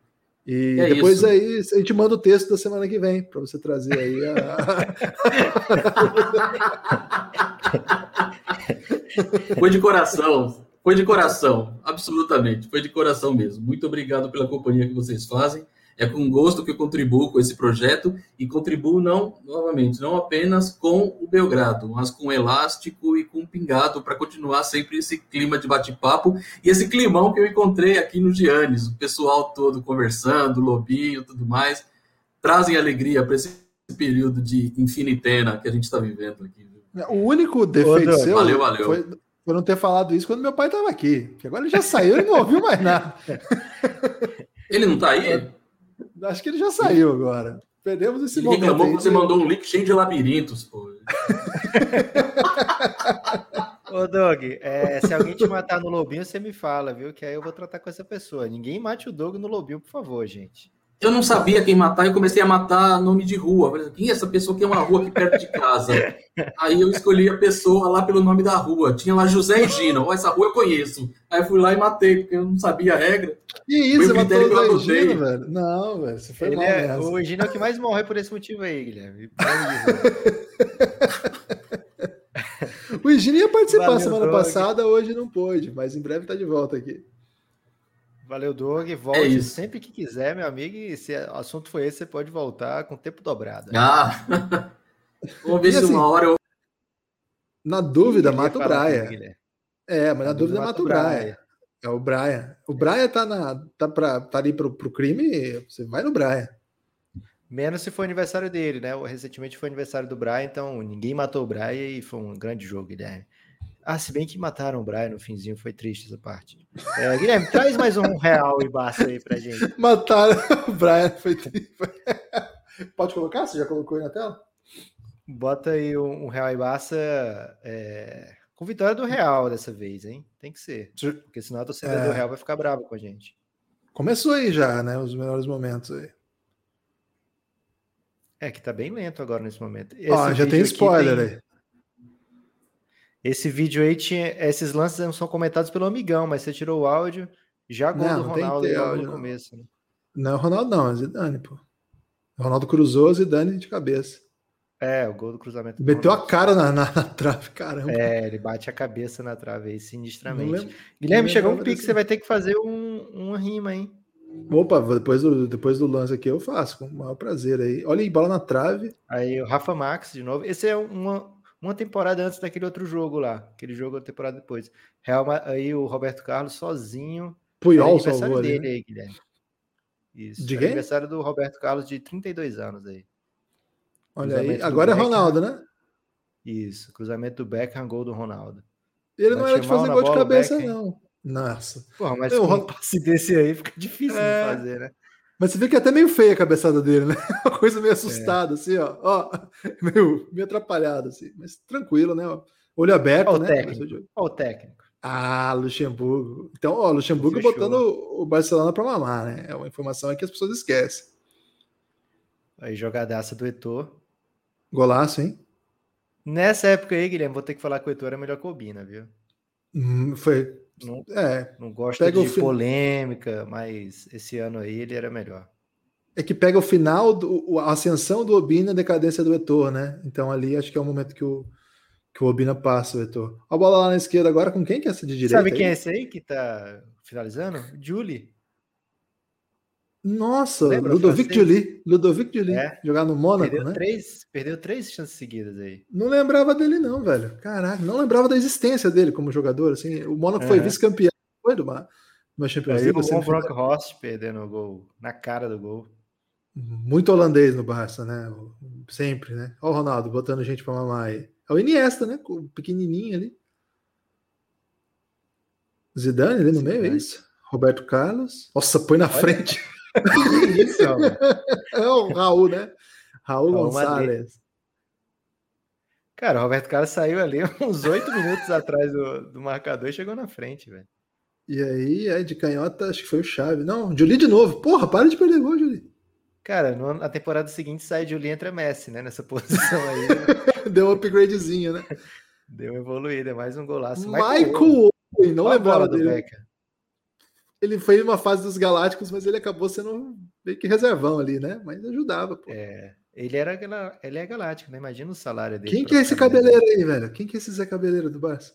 E é depois isso. aí a gente manda o texto da semana que vem para você trazer aí a. Foi de coração, foi de coração, absolutamente, foi de coração mesmo. Muito obrigado pela companhia que vocês fazem. É com gosto que eu contribuo com esse projeto e contribuo não, novamente, não apenas com o Belgrado, mas com o Elástico e com o Pingado para continuar sempre esse clima de bate-papo e esse climão que eu encontrei aqui no Giannis, o pessoal todo conversando, o Lobinho, tudo mais, trazem alegria para esse período de infinitena que a gente está vivendo aqui. O único defeito seu valeu, valeu. Foi, foi não ter falado isso quando meu pai estava aqui, que agora ele já saiu e não ouviu mais nada. Ele não está aí? Acho que ele já saiu agora. Perdemos esse ele momento. Reclamou que você mandou um link cheio de labirintos, pô. Ô, Doug, é, se alguém te matar no Lobinho, você me fala, viu? Que aí eu vou tratar com essa pessoa. Ninguém mate o Doug no Lobinho, por favor, gente eu não sabia quem matar e comecei a matar nome de rua. Falei, quem é essa pessoa que é uma rua aqui perto de casa? Aí eu escolhi a pessoa lá pelo nome da rua. Tinha lá José e Gina. Oh, essa rua eu conheço. Aí eu fui lá e matei, porque eu não sabia a regra. Que isso, você matou o Zé Gina, velho? Não, velho, você foi Ele mal é, O Gina é o que mais morre por esse motivo aí, Guilherme. o Gina ia participar Valeu, semana passada, hoje não pôde, mas em breve tá de volta aqui. Valeu, Doug. Volte é sempre que quiser, meu amigo. E se o assunto foi esse, você pode voltar com tempo dobrado. Ah! Vamos ver se assim, uma hora eu. Na dúvida, mata o Braia. É, mas na, na dúvida, mata o Braia. É o Braia. O Braia tá, na, tá, pra, tá ali pro, pro crime, você vai no Braia. Menos se foi aniversário dele, né? Recentemente foi aniversário do Braia, então ninguém matou o Braia e foi um grande jogo, Guilherme. Ah, se bem que mataram o Brian no finzinho, foi triste essa parte. É, Guilherme, traz mais um real e basta aí pra gente. Mataram o Brian, foi triste. Pode colocar? Você já colocou aí na tela? Bota aí um, um real e basta é, com vitória do Real dessa vez, hein? Tem que ser. Porque senão a torcida é... do Real vai ficar brava com a gente. Começou aí já, né? Os melhores momentos aí. É que tá bem lento agora nesse momento. Esse Ó, já tem spoiler tem... aí. Esse vídeo aí tinha. Esses lances não são comentados pelo amigão, mas você tirou o áudio. Já gol não, do Ronaldo áudio, no começo. Né? Não, Ronaldo não, é Zidane, pô. O Ronaldo cruzou, Zidane de cabeça. É, o gol do cruzamento. Meteu a cara na, na, na, trave, caramba. É, ele bate a cabeça na trave aí, sinistramente. Lembro, Guilherme, chegou um pique, desse... você vai ter que fazer um, uma rima, hein? Opa, depois do, depois do lance aqui eu faço, com o maior prazer aí. Olha aí, bola na trave. Aí o Rafa Max de novo. Esse é uma, uma temporada antes daquele outro jogo lá. Aquele jogo a temporada depois. Real, aí o Roberto Carlos sozinho. Puyol é salvou dele aí, Guilherme. Isso. De é aniversário do Roberto Carlos de 32 anos aí. Olha aí, agora é Ronaldo, né? Isso, cruzamento do Beckham, gol do Ronaldo. Ele não era de fazer gol de cabeça, não. Nossa. Porra, mas com um passe desse aí fica difícil é... de fazer, né? Mas você vê que é até meio feia a cabeçada dele, né? Uma coisa meio assustada, é. assim, ó. ó meio, meio atrapalhada, assim. Mas tranquilo, né? Olho aberto, Olha né? Técnico. Olha o técnico. Ah, Luxemburgo. Então, ó, Luxemburgo Fechou. botando o Barcelona para mamar, né? É uma informação que as pessoas esquecem. Aí, jogadaça do Etor. Golaço, hein? Nessa época aí, Guilherme, vou ter que falar que o Etor é melhor que o Bina, viu? Hum, foi. Não, é, não gosto de polêmica, mas esse ano aí ele era melhor. É que pega o final, do, a ascensão do Obina, a decadência do Etor, né? Então ali acho que é o momento que o, que o Obina passa, o Etor. A bola lá na esquerda agora, com quem que é essa de direita? Sabe quem aí? é esse aí que tá finalizando? Julie. Nossa, Lembra Ludovic Julie. Ludovic Julie. É. Jogar no Mônaco, perdeu né? Três, perdeu três chances seguidas aí. Não lembrava dele, não, velho. Caraca, não lembrava da existência dele como jogador. Assim, o Mônaco uhum. foi vice-campeão. Foi do uma, uma Champions League. o Brock Ross perdendo o gol, na cara do gol. Muito holandês no Barça, né? Sempre, né? Olha o Ronaldo botando gente pra mamar aí. É o Iniesta, né? O pequenininho ali. Zidane ali no Zidane. meio, é isso? Roberto Carlos. Nossa, põe na Olha. frente. Isso, é o Raul, né? Raul, Raul Gonçalves. Cara, o Roberto Carlos saiu ali uns oito minutos atrás do, do marcador e chegou na frente, velho. E aí, aí, de canhota, acho que foi o Chave. Não, Julie de novo. Porra, para de perder gol, Julie. Cara, no, na temporada seguinte sai Julie entra Messi, né? Nessa posição aí. Deu um upgradezinho, né? Deu uma evoluída, mais um golaço. Michael, Michael Owen, não lembrava dele. Becker ele foi uma fase dos Galácticos, mas ele acabou sendo meio que reservão ali, né? Mas ajudava, pô. É, ele era ele é galáctico, né? Imagina o salário dele. Quem que é esse cabeleiro aí, velho? Quem que é esse Zé Cabeleiro do Barça?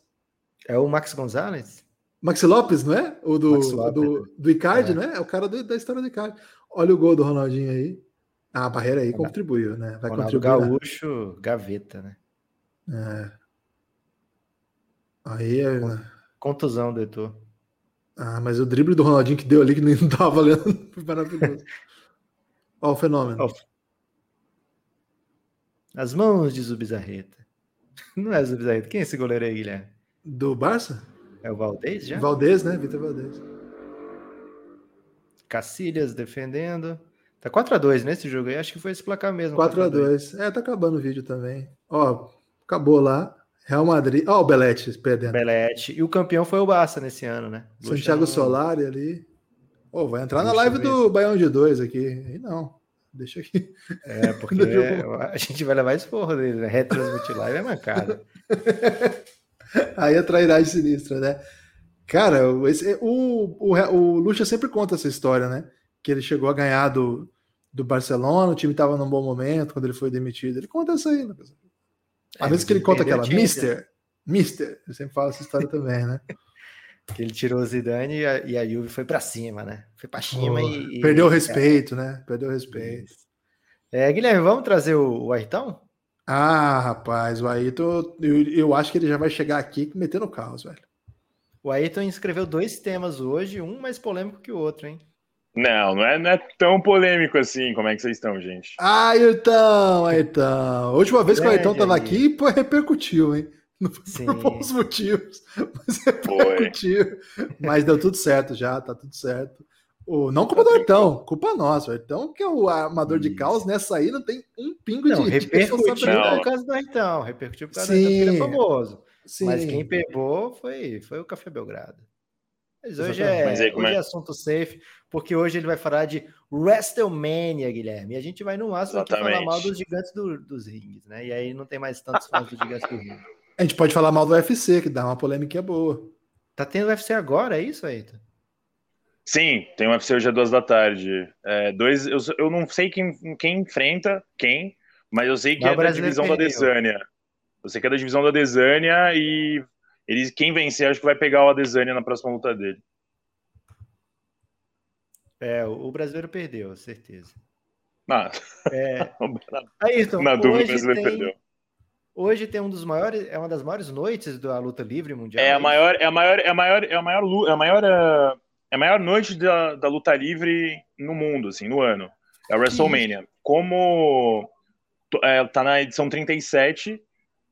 É o Max Gonzalez? Max Lopes, não é? O do, Lopes, do, do Icardi, é. não é? É o cara do, da história do Icardi. Olha o gol do Ronaldinho aí. Ah, a barreira aí contribuiu, né? Vai Ronaldo contribuir. Gaúcho, né? gaveta, né? É. Aí é. Contusão do Heitor. Ah, mas o drible do Ronaldinho que deu ali, que nem tava valendo, foi maravilhoso. Olha o fenômeno. As mãos de Zubizarreta. Não é Zubizarreta. Quem é esse goleiro aí, Guilherme? Do Barça? É o Valdez já? Valdez, né? Vitor Valdez. Cacilhas defendendo. Tá 4x2 nesse jogo aí. Acho que foi esse placar mesmo. 4x2. É, tá acabando o vídeo também. Ó, acabou lá. Real Madrid. Ó, oh, o Belete perdendo. Belete. E o campeão foi o Barça nesse ano, né? Santiago. Solari ali. Oh, vai entrar na live do Baião de dois aqui. E não. Deixa aqui. É, porque a gente vai levar esse porra dele, né? Retransmitir live é mancada. Aí é trairagem sinistra, né? Cara, esse, o, o, o Lucha sempre conta essa história, né? Que ele chegou a ganhar do, do Barcelona, o time estava num bom momento quando ele foi demitido. Ele conta isso aí, Lucas. Às é, vezes que ele conta aquela Mister, Mister, eu sempre falo essa história também, né? Que ele tirou o Zidane e a, e a Juve foi para cima, né? Foi para cima oh, e, Perdeu o respeito, é. né? Perdeu o respeito. É, Guilherme, vamos trazer o, o Ayrton? Ah, rapaz, o Ayrton, eu, eu acho que ele já vai chegar aqui metendo caos, velho. O Ayrton escreveu dois temas hoje, um mais polêmico que o outro, hein? Não, não é, não é tão polêmico assim. Como é que vocês estão, gente? Ah, Ayrton, Ayrton. A última vez que o Ayrton estava aqui, pô, repercutiu, hein? Não foi por bons motivos, mas repercutiu. Mas deu tudo certo já, tá tudo certo. O, não culpa do Ayrton, culpa nossa. O Ayrton, que é o amador Isso. de caos, nessa aí não tem um pingo não, de repercutiu por causa do Ayrton, repercutiu por causa Sim. do ele é famoso. Sim. Mas quem pegou foi, foi o Café Belgrado. Mas hoje, é, Mas aí, hoje é? é assunto safe, porque hoje ele vai falar de WrestleMania, Guilherme. E a gente vai no máximo aqui falar mal dos gigantes do, dos rings, né? E aí não tem mais tantos fãs dos gigantes do ringue. A gente pode falar mal do UFC, que dá uma polêmica boa. Tá tendo UFC agora, é isso, Aita? Sim, tem UFC hoje às duas da tarde. É, dois, eu, eu não sei quem, quem enfrenta quem, Mas eu sei que é da divisão perdeu. da Desânia. Eu sei que é da divisão da Desânia e eles, quem vencer, acho que vai pegar o Adesanya na próxima luta dele. É, o brasileiro perdeu, certeza. Ah. É... Ayrton, na dúvida, o brasileiro tem... perdeu. Hoje tem um dos maiores, é uma das maiores noites da luta livre mundial. É a maior, é a maior, é a maior, é a maior, é a maior, é a maior noite da, da luta livre no mundo, assim, no ano. É a WrestleMania. Como é, tá na edição 37,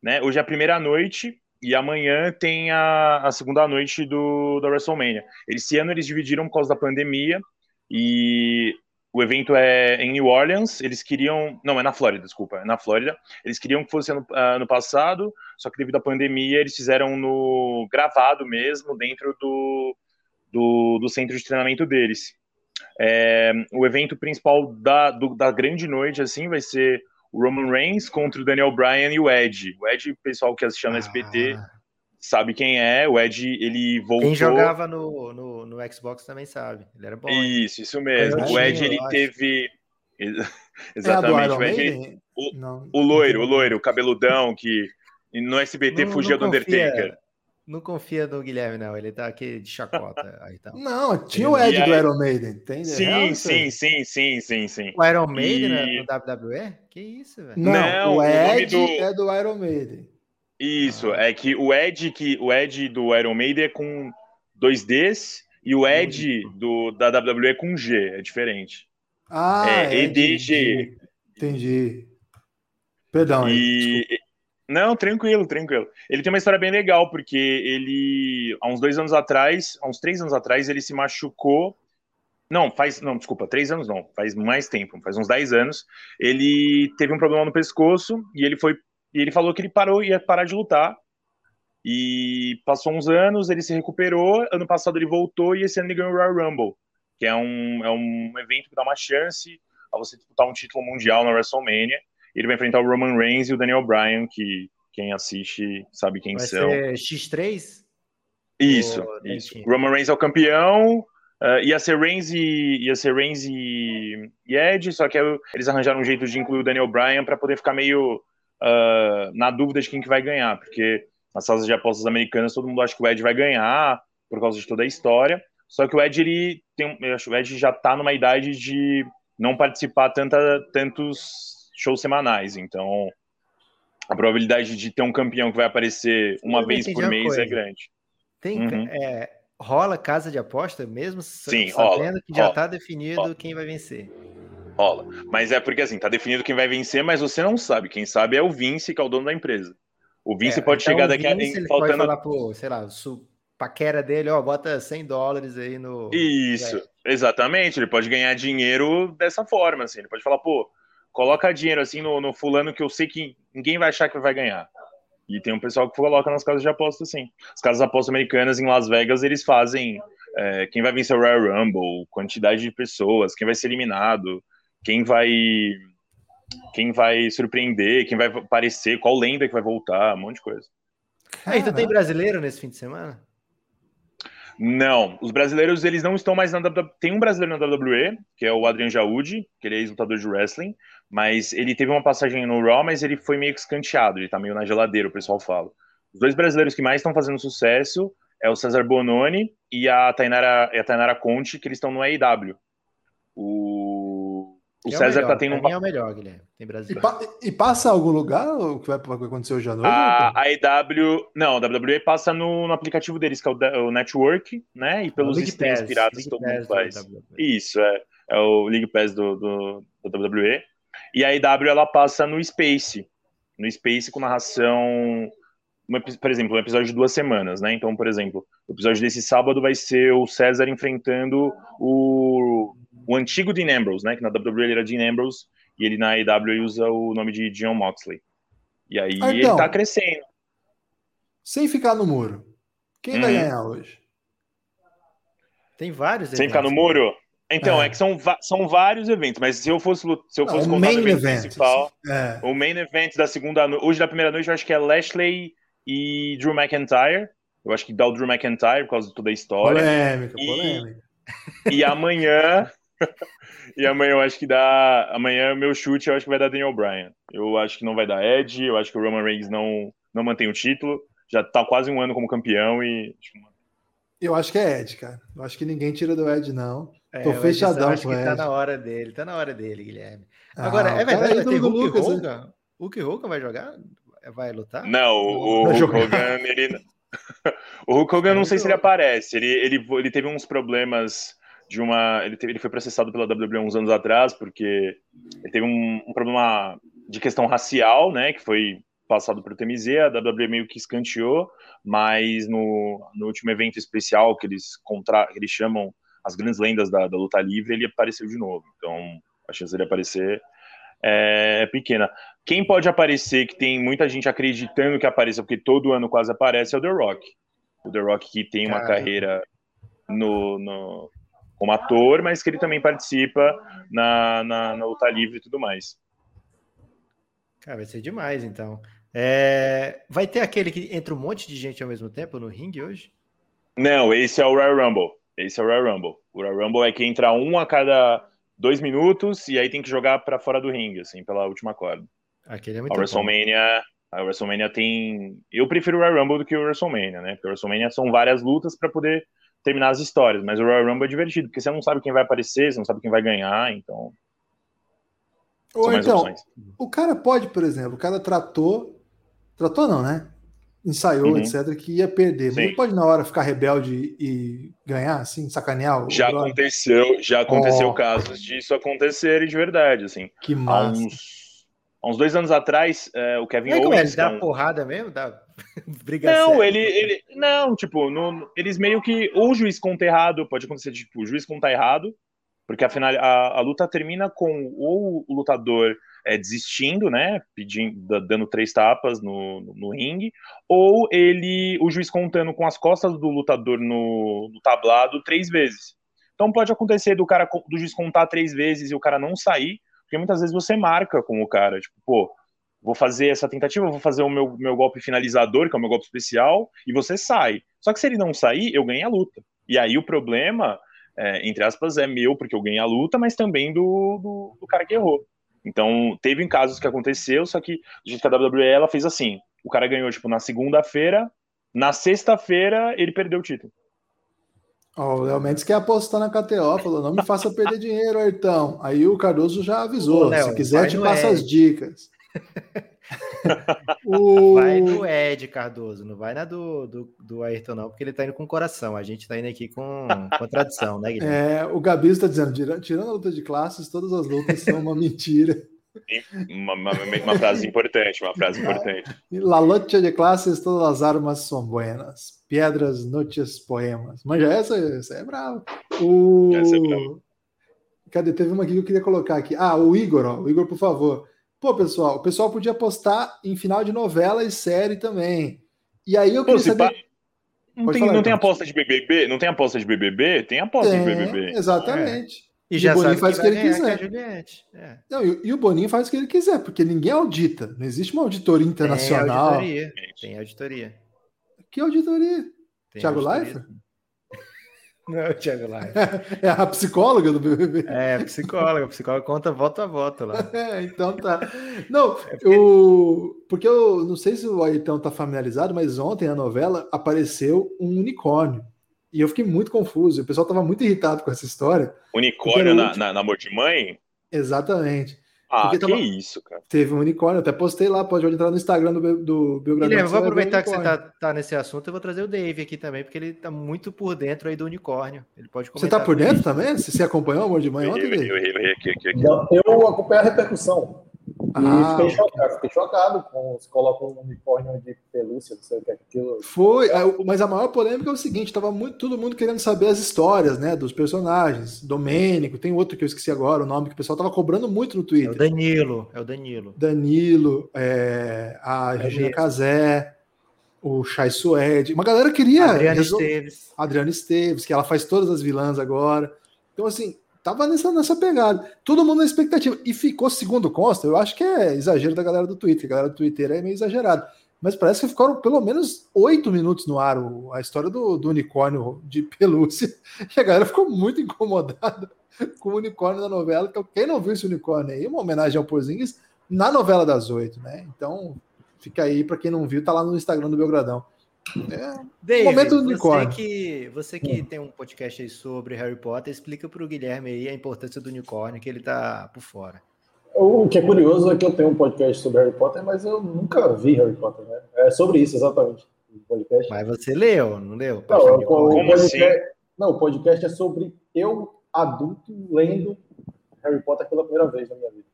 né? Hoje é a primeira noite e amanhã tem a, a segunda noite do da WrestleMania. Esse ano eles dividiram por causa da pandemia e o evento é em New Orleans, eles queriam. Não, é na Flórida, desculpa, é na Flórida. Eles queriam que fosse ano, ano passado, só que devido à pandemia eles fizeram no gravado mesmo, dentro do, do, do centro de treinamento deles. É, o evento principal da, do, da grande noite, assim, vai ser o Roman Reigns contra o Daniel Bryan e o Edge. O Edge, o pessoal que assistiu no SBT, ah sabe quem é. O Ed, ele voltou. Quem jogava no, no, no Xbox também sabe. Ele era bom. Isso, isso mesmo. O Ed, ele teve. Exatamente. É o, Ed, ele... o, o loiro, o loiro, o cabeludão que no SBT não, fugia não do Undertaker. Não confia no Guilherme, não. Ele tá aqui de chacota. Aí tá. Não, tinha o Ed do Iron Maiden, entende? Sim, Real, sim, sim, sim, sim, sim. O Iron Maiden e... no WWE? Que isso, velho? Não, não, o Ed do... é do Iron Maiden. Isso, ah. é que o Ed que o Ed do Iron Maiden é com dois Ds e o Ed do da WWE é com G, é diferente. Ah, é EDG. Entendi. Perdão. E não, tranquilo, tranquilo. Ele tem uma história bem legal porque ele há uns dois anos atrás, há uns três anos atrás, ele se machucou não, faz. Não, desculpa, três anos não, faz mais tempo, faz uns dez anos. Ele teve um problema no pescoço e ele foi e ele falou que ele parou, ia parar de lutar. E passou uns anos, ele se recuperou. Ano passado ele voltou e esse ano ele ganhou o Royal Rumble, que é um, é um evento que dá uma chance a você disputar um título mundial na WrestleMania. Ele vai enfrentar o Roman Reigns e o Daniel Bryan, que quem assiste sabe quem vai são. Ser X3? Isso, Ou... isso. Roman Reigns é o campeão, Uh, ia ser Reigns e ia ser Reigns e, e Edge, só que eles arranjaram um jeito de incluir o Daniel Bryan para poder ficar meio uh, na dúvida de quem que vai ganhar, porque nas salas de apostas americanas todo mundo acha que o Ed vai ganhar por causa de toda a história. Só que o Ed ele tem, eu acho que o Ed já está numa idade de não participar tanta, tantos shows semanais, então a probabilidade de ter um campeão que vai aparecer uma eu vez por mês é coisa. é grande. Tem, uhum. é, rola casa de aposta mesmo Sim, sabendo rola, que já está definido rola. quem vai vencer rola. Mas é porque assim, tá definido quem vai vencer, mas você não sabe. Quem sabe é o Vince, que é o dono da empresa. O Vince é, pode então chegar daqui Vince, a ele faltando. Pode falar pro, sei lá, su... paquera dele, ó, bota 100 dólares aí no. Isso, é. exatamente. Ele pode ganhar dinheiro dessa forma, assim. Ele pode falar, pô, coloca dinheiro assim no, no fulano que eu sei que ninguém vai achar que vai ganhar. E tem um pessoal que coloca nas casas de apostas, sim. As casas de apostas americanas em Las Vegas, eles fazem é, quem vai vencer o Royal Rumble, quantidade de pessoas, quem vai ser eliminado quem vai quem vai surpreender, quem vai aparecer, qual lenda que vai voltar, um monte de coisa. Ah, então tem brasileiro nesse fim de semana? Não, os brasileiros eles não estão mais na WWE. Tem um brasileiro na WWE, que é o Adrian Jaúde, que ele é ex-lutador de wrestling, mas ele teve uma passagem no Raw, mas ele foi meio que escanteado, ele tá meio na geladeira, o pessoal fala. Os dois brasileiros que mais estão fazendo sucesso é o César Bononi e a Tainara, a Tainara Conte, que eles estão no AEW. O o é César o tá tendo um. é o melhor, Guilherme. Tem Brasil. E, pa e, passa algum lugar o que vai acontecer hoje à noite? A, a EW. Não, a WWE passa no, no aplicativo deles, que é o, o Network, né? E pelos streams piratas League todo mundo faz. Isso, é. É o League Pass do, do, do WWE. E a EW ela passa no Space. No Space com narração. por exemplo, um episódio de duas semanas, né? Então, por exemplo, o episódio desse sábado vai ser o César enfrentando o o antigo Dean Ambrose, né? Que na WWE ele era Dean Ambrose e ele na AEW usa o nome de John Moxley. E aí então, ele tá crescendo. Sem ficar no muro. Quem vai uhum. ganhar hoje? Tem vários Sem ficar no muro? Então, é, é que são, são vários eventos, mas se eu fosse, se eu fosse Não, contar o evento event, principal, é. o main event da segunda noite, hoje da primeira noite, eu acho que é Lashley e Drew McIntyre. Eu acho que dá o Drew McIntyre por causa de toda a história. Polêmica, e, polêmica. E amanhã e amanhã eu acho que dá. Amanhã meu chute eu acho que vai dar Daniel Bryan. Eu acho que não vai dar Ed, eu acho que o Roman Reigns não, não mantém o título. Já tá quase um ano como campeão e. Eu acho que é Ed, cara. Eu acho que ninguém tira do Ed, não. É, Tô fechadão acho com que tá Ed. Tá na hora dele, tá na hora dele, Guilherme. Ah, Agora, ah, é verdade, vai ter Hulk Lucas, Hogan? Né? Hulk Hogan vai jogar? Vai lutar? Não, o, o Hulk Hogan, ele. o Hulk Hogan, não sei se ele aparece. Ele, ele, ele teve uns problemas de uma. Ele, teve, ele foi processado pela WWE uns anos atrás, porque ele teve um, um problema de questão racial, né? Que foi passado para o TMZ, a WWE meio que escanteou, mas no, no último evento especial que eles, contra, eles chamam as grandes lendas da, da luta livre, ele apareceu de novo. Então, a chance dele aparecer é, pequena. Quem pode aparecer, que tem muita gente acreditando que apareça, porque todo ano quase aparece, é o The Rock. O The Rock que tem uma Caramba. carreira no, no, como ator, mas que ele também participa na, na, na luta livre e tudo mais. Cara, vai ser demais, então. É... Vai ter aquele que entra um monte de gente ao mesmo tempo no ringue hoje? Não, esse é o Royal Rumble. Esse é o Royal Rumble. O Royal Rumble é que entra um a cada dois minutos e aí tem que jogar para fora do ringue, assim, pela última corda. Aquele é muito a WrestleMania, a WrestleMania tem. Eu prefiro o Royal Rumble do que o WrestleMania, né? Porque o WrestleMania são várias lutas para poder terminar as histórias, mas o Royal Rumble é divertido, porque você não sabe quem vai aparecer, você não sabe quem vai ganhar, então. Ou então, opções. o cara pode, por exemplo, o cara tratou. Tratou não, né? Ensaiou, uhum. etc., que ia perder. Mas ele pode, na hora, ficar rebelde e ganhar, assim, sacanear? já aconteceu, já aconteceu oh. casos disso acontecerem de verdade, assim. Que massa. Há uns, há uns dois anos atrás, é, o Kevin é, Owens... Ele dá um... porrada mesmo? Dá... Briga não, ele, ele... Não, tipo, no, eles meio que... Ou o juiz conta errado, pode acontecer, tipo, o juiz conta errado, porque afinal a, a luta termina com ou o lutador é, desistindo, né, pedindo, dando três tapas no, no, ringue, ou ele, o juiz contando com as costas do lutador no, no, tablado três vezes. Então pode acontecer do cara do juiz contar três vezes e o cara não sair, porque muitas vezes você marca com o cara, tipo, pô, vou fazer essa tentativa, vou fazer o meu, meu golpe finalizador, que é o meu golpe especial, e você sai. Só que se ele não sair, eu ganho a luta. E aí o problema, é, entre aspas, é meu, porque eu ganhei a luta, mas também do, do, do cara que errou. Então, teve casos que aconteceu, só que a gente que a WWE ela fez assim: o cara ganhou tipo na segunda-feira, na sexta-feira ele perdeu o título. Oh, o Léo Mendes quer apostar na KTO, falou: não me faça perder dinheiro, Ayrton. Aí o Cardoso já avisou: Ô, Léo, se quiser, te passa as dicas. o... Vai no Ed Cardoso, não vai na do, do, do Ayrton, não, porque ele tá indo com coração. A gente tá indo aqui com, com tradição, né, Guilherme? É, o Gabi está dizendo: tirando a luta de classes, todas as lutas são uma mentira. Uma, uma, uma, frase importante, uma frase importante. La lucha de classes, todas as armas são buenas. Pedras, noches, poemas. Mas já essa, essa é brava. O... Essa é brava. Cadê? Teve uma aqui que eu queria colocar aqui. Ah, o Igor, ó. O Igor, por favor. Pô, pessoal, o pessoal podia apostar em final de novela e série também. E aí eu queria Pô, saber. Não, tem, falar, não tem aposta de BBB? Não tem aposta de BBB? Tem aposta tem, de BBB. Exatamente. É. E, já o Boninho faz o que, ele quiser. É. Não, e, e, o Boninho faz o que ele quiser, porque ninguém audita. Não existe uma auditoria internacional. Tem auditoria. Tem auditoria. Que auditoria? Tem Thiago Leifert? Não é o Thiago Live. É a psicóloga do BBB. É, a psicóloga. A psicóloga conta voto a voto lá. É, então tá. Não, é porque... eu, porque eu não sei se o Aitão tá familiarizado, mas ontem na novela apareceu um unicórnio. E eu fiquei muito confuso. O pessoal tava muito irritado com essa história. Unicórnio na, na, na Amor de Mãe? Exatamente. Ah, que tava... isso, cara. Teve um unicórnio, até postei lá, pode entrar no Instagram do, do Biografia. Guilherme, vou aproveitar que você tá, tá, nesse assunto, eu vou trazer o Dave aqui também, porque ele tá muito por dentro aí do unicórnio. Ele pode Você tá por dentro também? Você, você acompanhou o Amor de Mãe ontem? Eu, eu, eu, eu, eu acompanhei a repercussão. Ah, fiquei chocado, fiquei chocado com se coloca um unicórnio de pelúcia, não sei o que é aquilo. Foi, é, mas a maior polêmica é o seguinte: tava muito, todo mundo querendo saber as histórias, né, dos personagens. Domênico, tem outro que eu esqueci agora, o nome que o pessoal tava cobrando muito no Twitter. É o Danilo, é o Danilo. Danilo, é, a. Regina Casé, o Chai Suede. Uma galera queria. Adriana resol... Esteves. Adriana Esteves, que ela faz todas as vilãs agora. Então, assim, tava nessa, nessa pegada. Todo mundo na expectativa. E ficou, segundo consta, eu acho que é exagero da galera do Twitter. A galera do Twitter é meio exagerado. Mas parece que ficaram pelo menos oito minutos no ar a história do, do unicórnio de pelúcia. E a galera ficou muito incomodada. com o unicórnio da novela. Então, quem não viu esse unicórnio aí, uma homenagem ao Porzingis na novela das oito, né? Então, fica aí para quem não viu, tá lá no Instagram do Belgradão. É, David, momento do unicórnio. Você que, você que tem um podcast aí sobre Harry Potter, explica para o Guilherme aí a importância do unicórnio, que ele tá por fora. O que é curioso é que eu tenho um podcast sobre Harry Potter, mas eu nunca vi Harry Potter, né? É sobre isso, exatamente. O podcast. Mas você leu, não leu? Não, o, o, podcast, assim? não, o podcast é sobre eu, adulto, lendo Harry Potter pela primeira vez na minha vida.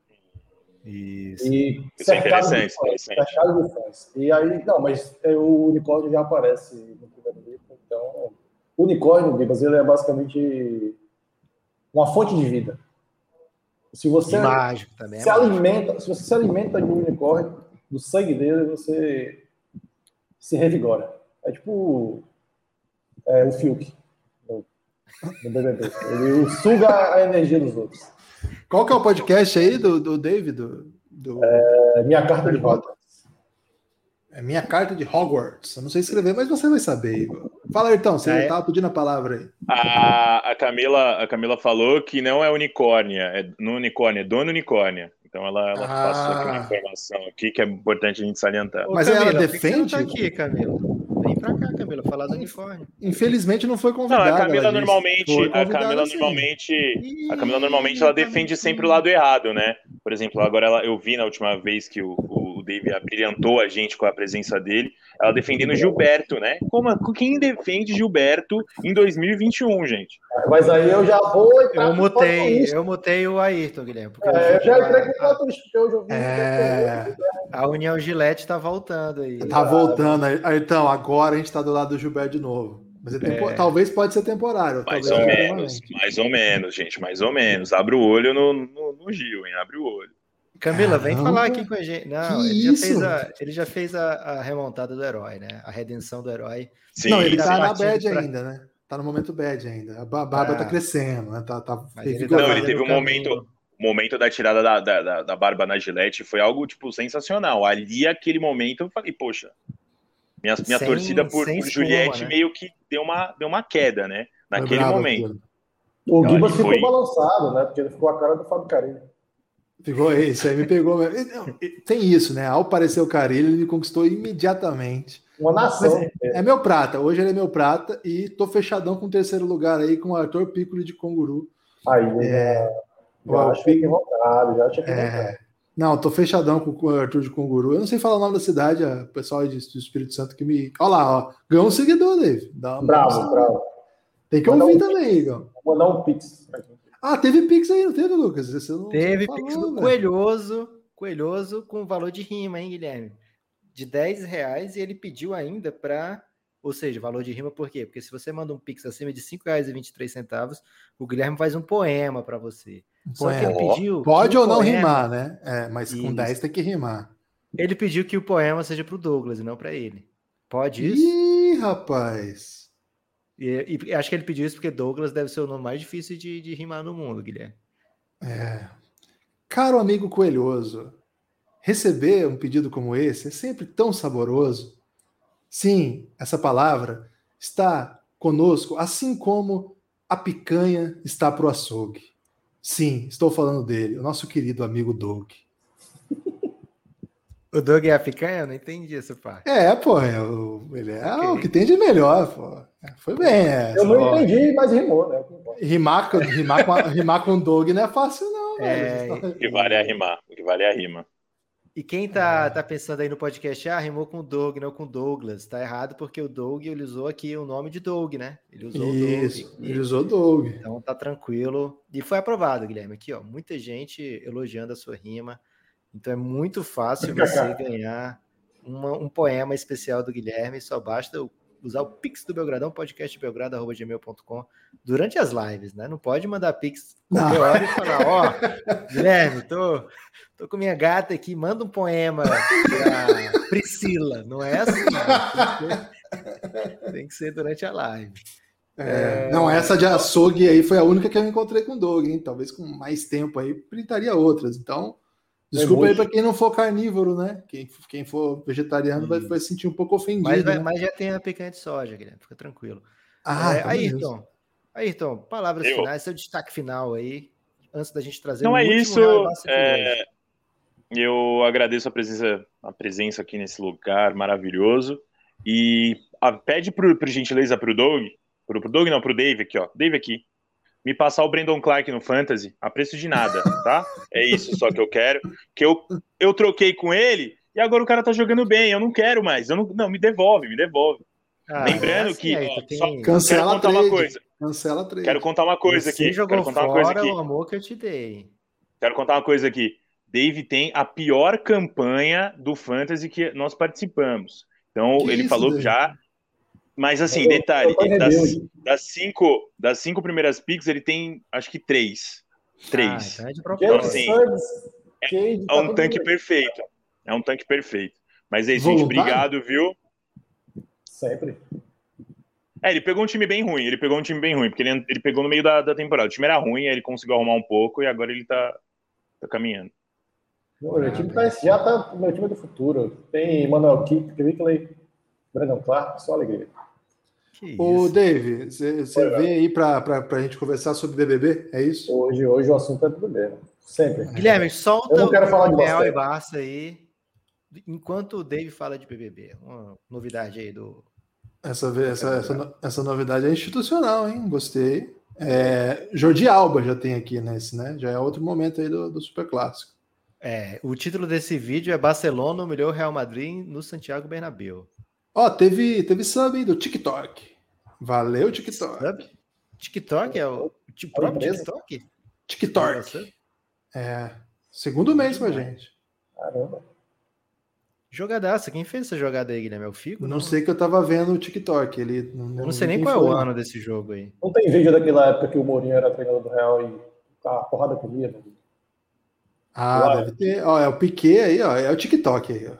Isso. E isso é interessante, fãs, cercado de fãs. E aí, não, mas é, o unicórnio já aparece no primeiro livro, então o unicórnio, Bibas, ele é basicamente uma fonte de vida. Se você mágico também é se alimenta, se você se alimenta de um unicórnio, do sangue dele, você se revigora. É tipo é, o Fiuk no, no BBB. Ele suga a energia dos outros. Qual que é o podcast aí do, do David? Do, do... É, minha carta de Hogwarts. É minha carta de Hogwarts. Eu não sei escrever, mas você vai saber. Fala, então, você estava é. pedindo a palavra aí. A, a, Camila, a Camila falou que não é unicórnia, é no unicórnio, é dona unicórnia. Então ela, ela ah. passou aqui uma informação aqui que é importante a gente salientar. Mas Camila, ela defende. Você tá aqui, Camila. Vem pra cá, Camila, falar do unicórnio. Infelizmente não foi convidada. Não, a Camila normalmente, a Camila normalmente, a Camila normalmente ela defende sempre o lado errado, né? Por exemplo, agora ela, eu vi na última vez que o, o Dave abrilhantou a gente com a presença dele, ela defendendo Gilberto, né? Como, quem defende Gilberto em 2021, gente? Mas aí eu já vou Eu mutei, eu mutei o Ayrton, Guilherme. É, eu já entrei com o porque eu já ouvi. É... A União Gillette tá voltando aí. Tá voltando. Então, agora a gente tá do lado do Gilberto de novo. Mas é tempo... é. talvez pode ser temporário. Mais ou menos, mais ou menos, gente, mais ou menos. Abre o olho no, no, no Gil, hein? Abre o olho. Camila, vem falar aqui com a gente. Não, ele já, fez a, ele já fez a, a, remontada do herói, né? A redenção do herói. Sim, não, ele tá na bad pra... ainda, né? Tá no momento bad ainda. A barba ah. tá crescendo, né? Tá, tá ele tá não, ele teve um momento, momento da tirada da, da, da, barba na gilete foi algo, tipo, sensacional. Ali, aquele momento, eu falei, poxa, minha, minha sem, torcida por, por Juliette né? meio que deu uma, deu uma queda, né? Naquele momento. O Gibas ficou foi... balançado, né? Porque ele ficou a cara do Fábio Carinho. Ficou isso, aí me pegou. Tem isso, né? Ao aparecer o Carilho, ele me conquistou imediatamente. Uma nação. É, é, meu prata, hoje ele é meu prata e tô fechadão com o terceiro lugar aí com o Arthur Piccoli de Conguru. Aí, é, já acho que vontade, já acho que é, Não, tô fechadão com o Arthur de Conguru. Eu não sei falar o nome da cidade, o pessoal do Espírito Santo que me. Olha lá, ó. Ganhou um seguidor, Dave. Dá uma bravo, bravo. Tem que ouvir um também, Igor. Vou mandar um pix. Ah, teve Pix aí, não teve, Lucas? Você não, teve falou, Pix do Coelhoso, Coelhoso com valor de rima, hein, Guilherme? De 10 reais e ele pediu ainda para. Ou seja, valor de rima por quê? Porque se você manda um Pix acima de R$ 5,23, o Guilherme faz um poema para você. Só que ele pediu. Pode ou não poema... rimar, né? É, mas com isso. 10 tem que rimar. Ele pediu que o poema seja para o Douglas e não para ele. Pode isso? Ih, rapaz. E, e, acho que ele pediu isso porque Douglas deve ser o nome mais difícil de, de rimar no mundo, Guilherme. É. Caro amigo coelhoso, receber um pedido como esse é sempre tão saboroso. Sim, essa palavra está conosco, assim como a picanha está para o açougue. Sim, estou falando dele, o nosso querido amigo Doug. O Doug é a picanha? Eu não entendi essa parte. É, pô, é o, ele é okay. o que tem de melhor, pô. Foi bem. Essa, eu não entendi, mas rimou, né? Rimar, rimar, com, rimar com o Doug não é fácil, não, é, velho. O que vale é rimar, o que vale é a rima. E quem tá, é. tá pensando aí no podcast, ah, rimou com o Doug, não com o Douglas. Tá errado porque o Doug, ele usou aqui o nome de Doug, né? Ele usou Isso, o Doug. ele usou Doug. Então tá tranquilo. E foi aprovado, Guilherme. Aqui, ó, muita gente elogiando a sua rima. Então é muito fácil você ganhar uma, um poema especial do Guilherme, só basta usar o Pix do Belgradão, podcastbelgrado.gmail.com durante as lives, né? Não pode mandar Pix qualquer Não. hora e falar, ó, oh, Guilherme, tô, tô com minha gata aqui, manda um poema pra Priscila. Não é assim, né? tem, que ser, tem que ser durante a live. É, é... Não, essa de açougue aí foi a única que eu encontrei com o Doug, hein? Talvez com mais tempo aí printaria outras. Então, Desculpa aí para quem não for carnívoro, né? Quem, quem for vegetariano vai, vai sentir um pouco ofendido. Mas, né? mas já tem a picanha de soja, Guilherme, fica tranquilo. Ah, é, tá Ayrton, Ayrton, palavras eu. finais, seu destaque final aí, antes da gente trazer Não é isso. É... Eu agradeço a presença, a presença aqui nesse lugar maravilhoso. E a, pede por, por gentileza pro Doug, pro, pro Doug não, pro Dave aqui, ó. Dave aqui. Me passar o Brandon Clark no Fantasy a preço de nada, tá? É isso só que eu quero. Que eu, eu troquei com ele e agora o cara tá jogando bem. Eu não quero mais. Eu não, não me devolve, me devolve. Ah, Lembrando é assim, que. Ó, tem... só, Cancela quero contar uma coisa. Cancela trade. Quero contar uma coisa Você aqui. jogou quero contar fora uma coisa aqui. o amor que eu te dei. Quero contar uma coisa aqui. Dave tem a pior campanha do Fantasy que nós participamos. Então, que ele isso, falou Dave? já. Mas assim, detalhe, eu das, das, cinco, das cinco primeiras picks, ele tem acho que três. Três. Ah, então, é então assim, é, é um tanque perfeito. É um tanque perfeito. Mas é isso, gente. Obrigado, viu? Sempre. É, ele pegou um time bem ruim. Ele pegou um time bem ruim, porque ele, ele pegou no meio da, da temporada. O time era ruim, aí ele conseguiu arrumar um pouco e agora ele tá, tá caminhando. Meu, meu time tá, já tá meu time é do futuro. Tem Manuel Kickley, Brandon Clark, só alegria. Ô, Dave, você vem aí para a gente conversar sobre BBB, é isso? Hoje, hoje o assunto é BBB, né? sempre. Guilherme, solta Eu não quero falar de Real e Barça aí, enquanto o Dave fala de BBB. Uma novidade aí do... Essa, essa, essa, essa novidade é institucional, hein? Gostei. É, Jordi Alba já tem aqui nesse, né? Já é outro momento aí do, do Super Clássico. É, o título desse vídeo é Barcelona humilhou o Real Madrid no Santiago Bernabéu. Ó, teve, teve sub aí do TikTok. Valeu, TikTok. Sub? TikTok é o, o próprio TikTok? TikTok. É, segundo mês com a gente. Caramba. Jogadaça, quem fez essa jogada aí, Guilherme? É o Figo? Não, não sei que eu tava vendo o TikTok. Ele, não, eu não sei nem qual é o ano desse jogo aí. Não tem vídeo daquela época que o Mourinho era treinador do Real e a porrada comia, né? Ah, deve ter. Ó, é o Piquet aí, ó. É o TikTok aí, ó.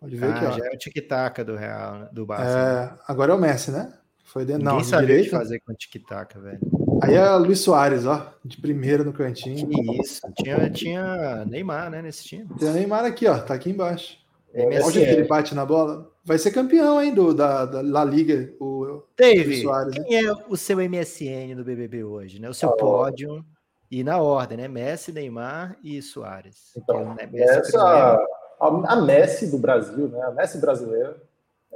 Pode ver ah, que, ó. já é o tic-tac do Real, do Barça. É, né? agora é o Messi, né? Foi de... Ninguém não, sabia o que fazer com tic-tac, velho. Aí é Luiz Soares, ó, de primeira no cantinho. Que isso. Tinha, tinha Neymar, né, nesse time. Tem Neymar aqui, ó, tá aqui embaixo. MSN. Onde ele bate na bola? Vai ser campeão, hein, do, da, da La Liga, o Dave, Soares, quem né? é o seu MSN do BBB hoje, né? O seu ah, pódio e na ordem, né? Messi, Neymar e Soares. Então, é essa, a, a, Messi do Brasil, né? A Messi brasileira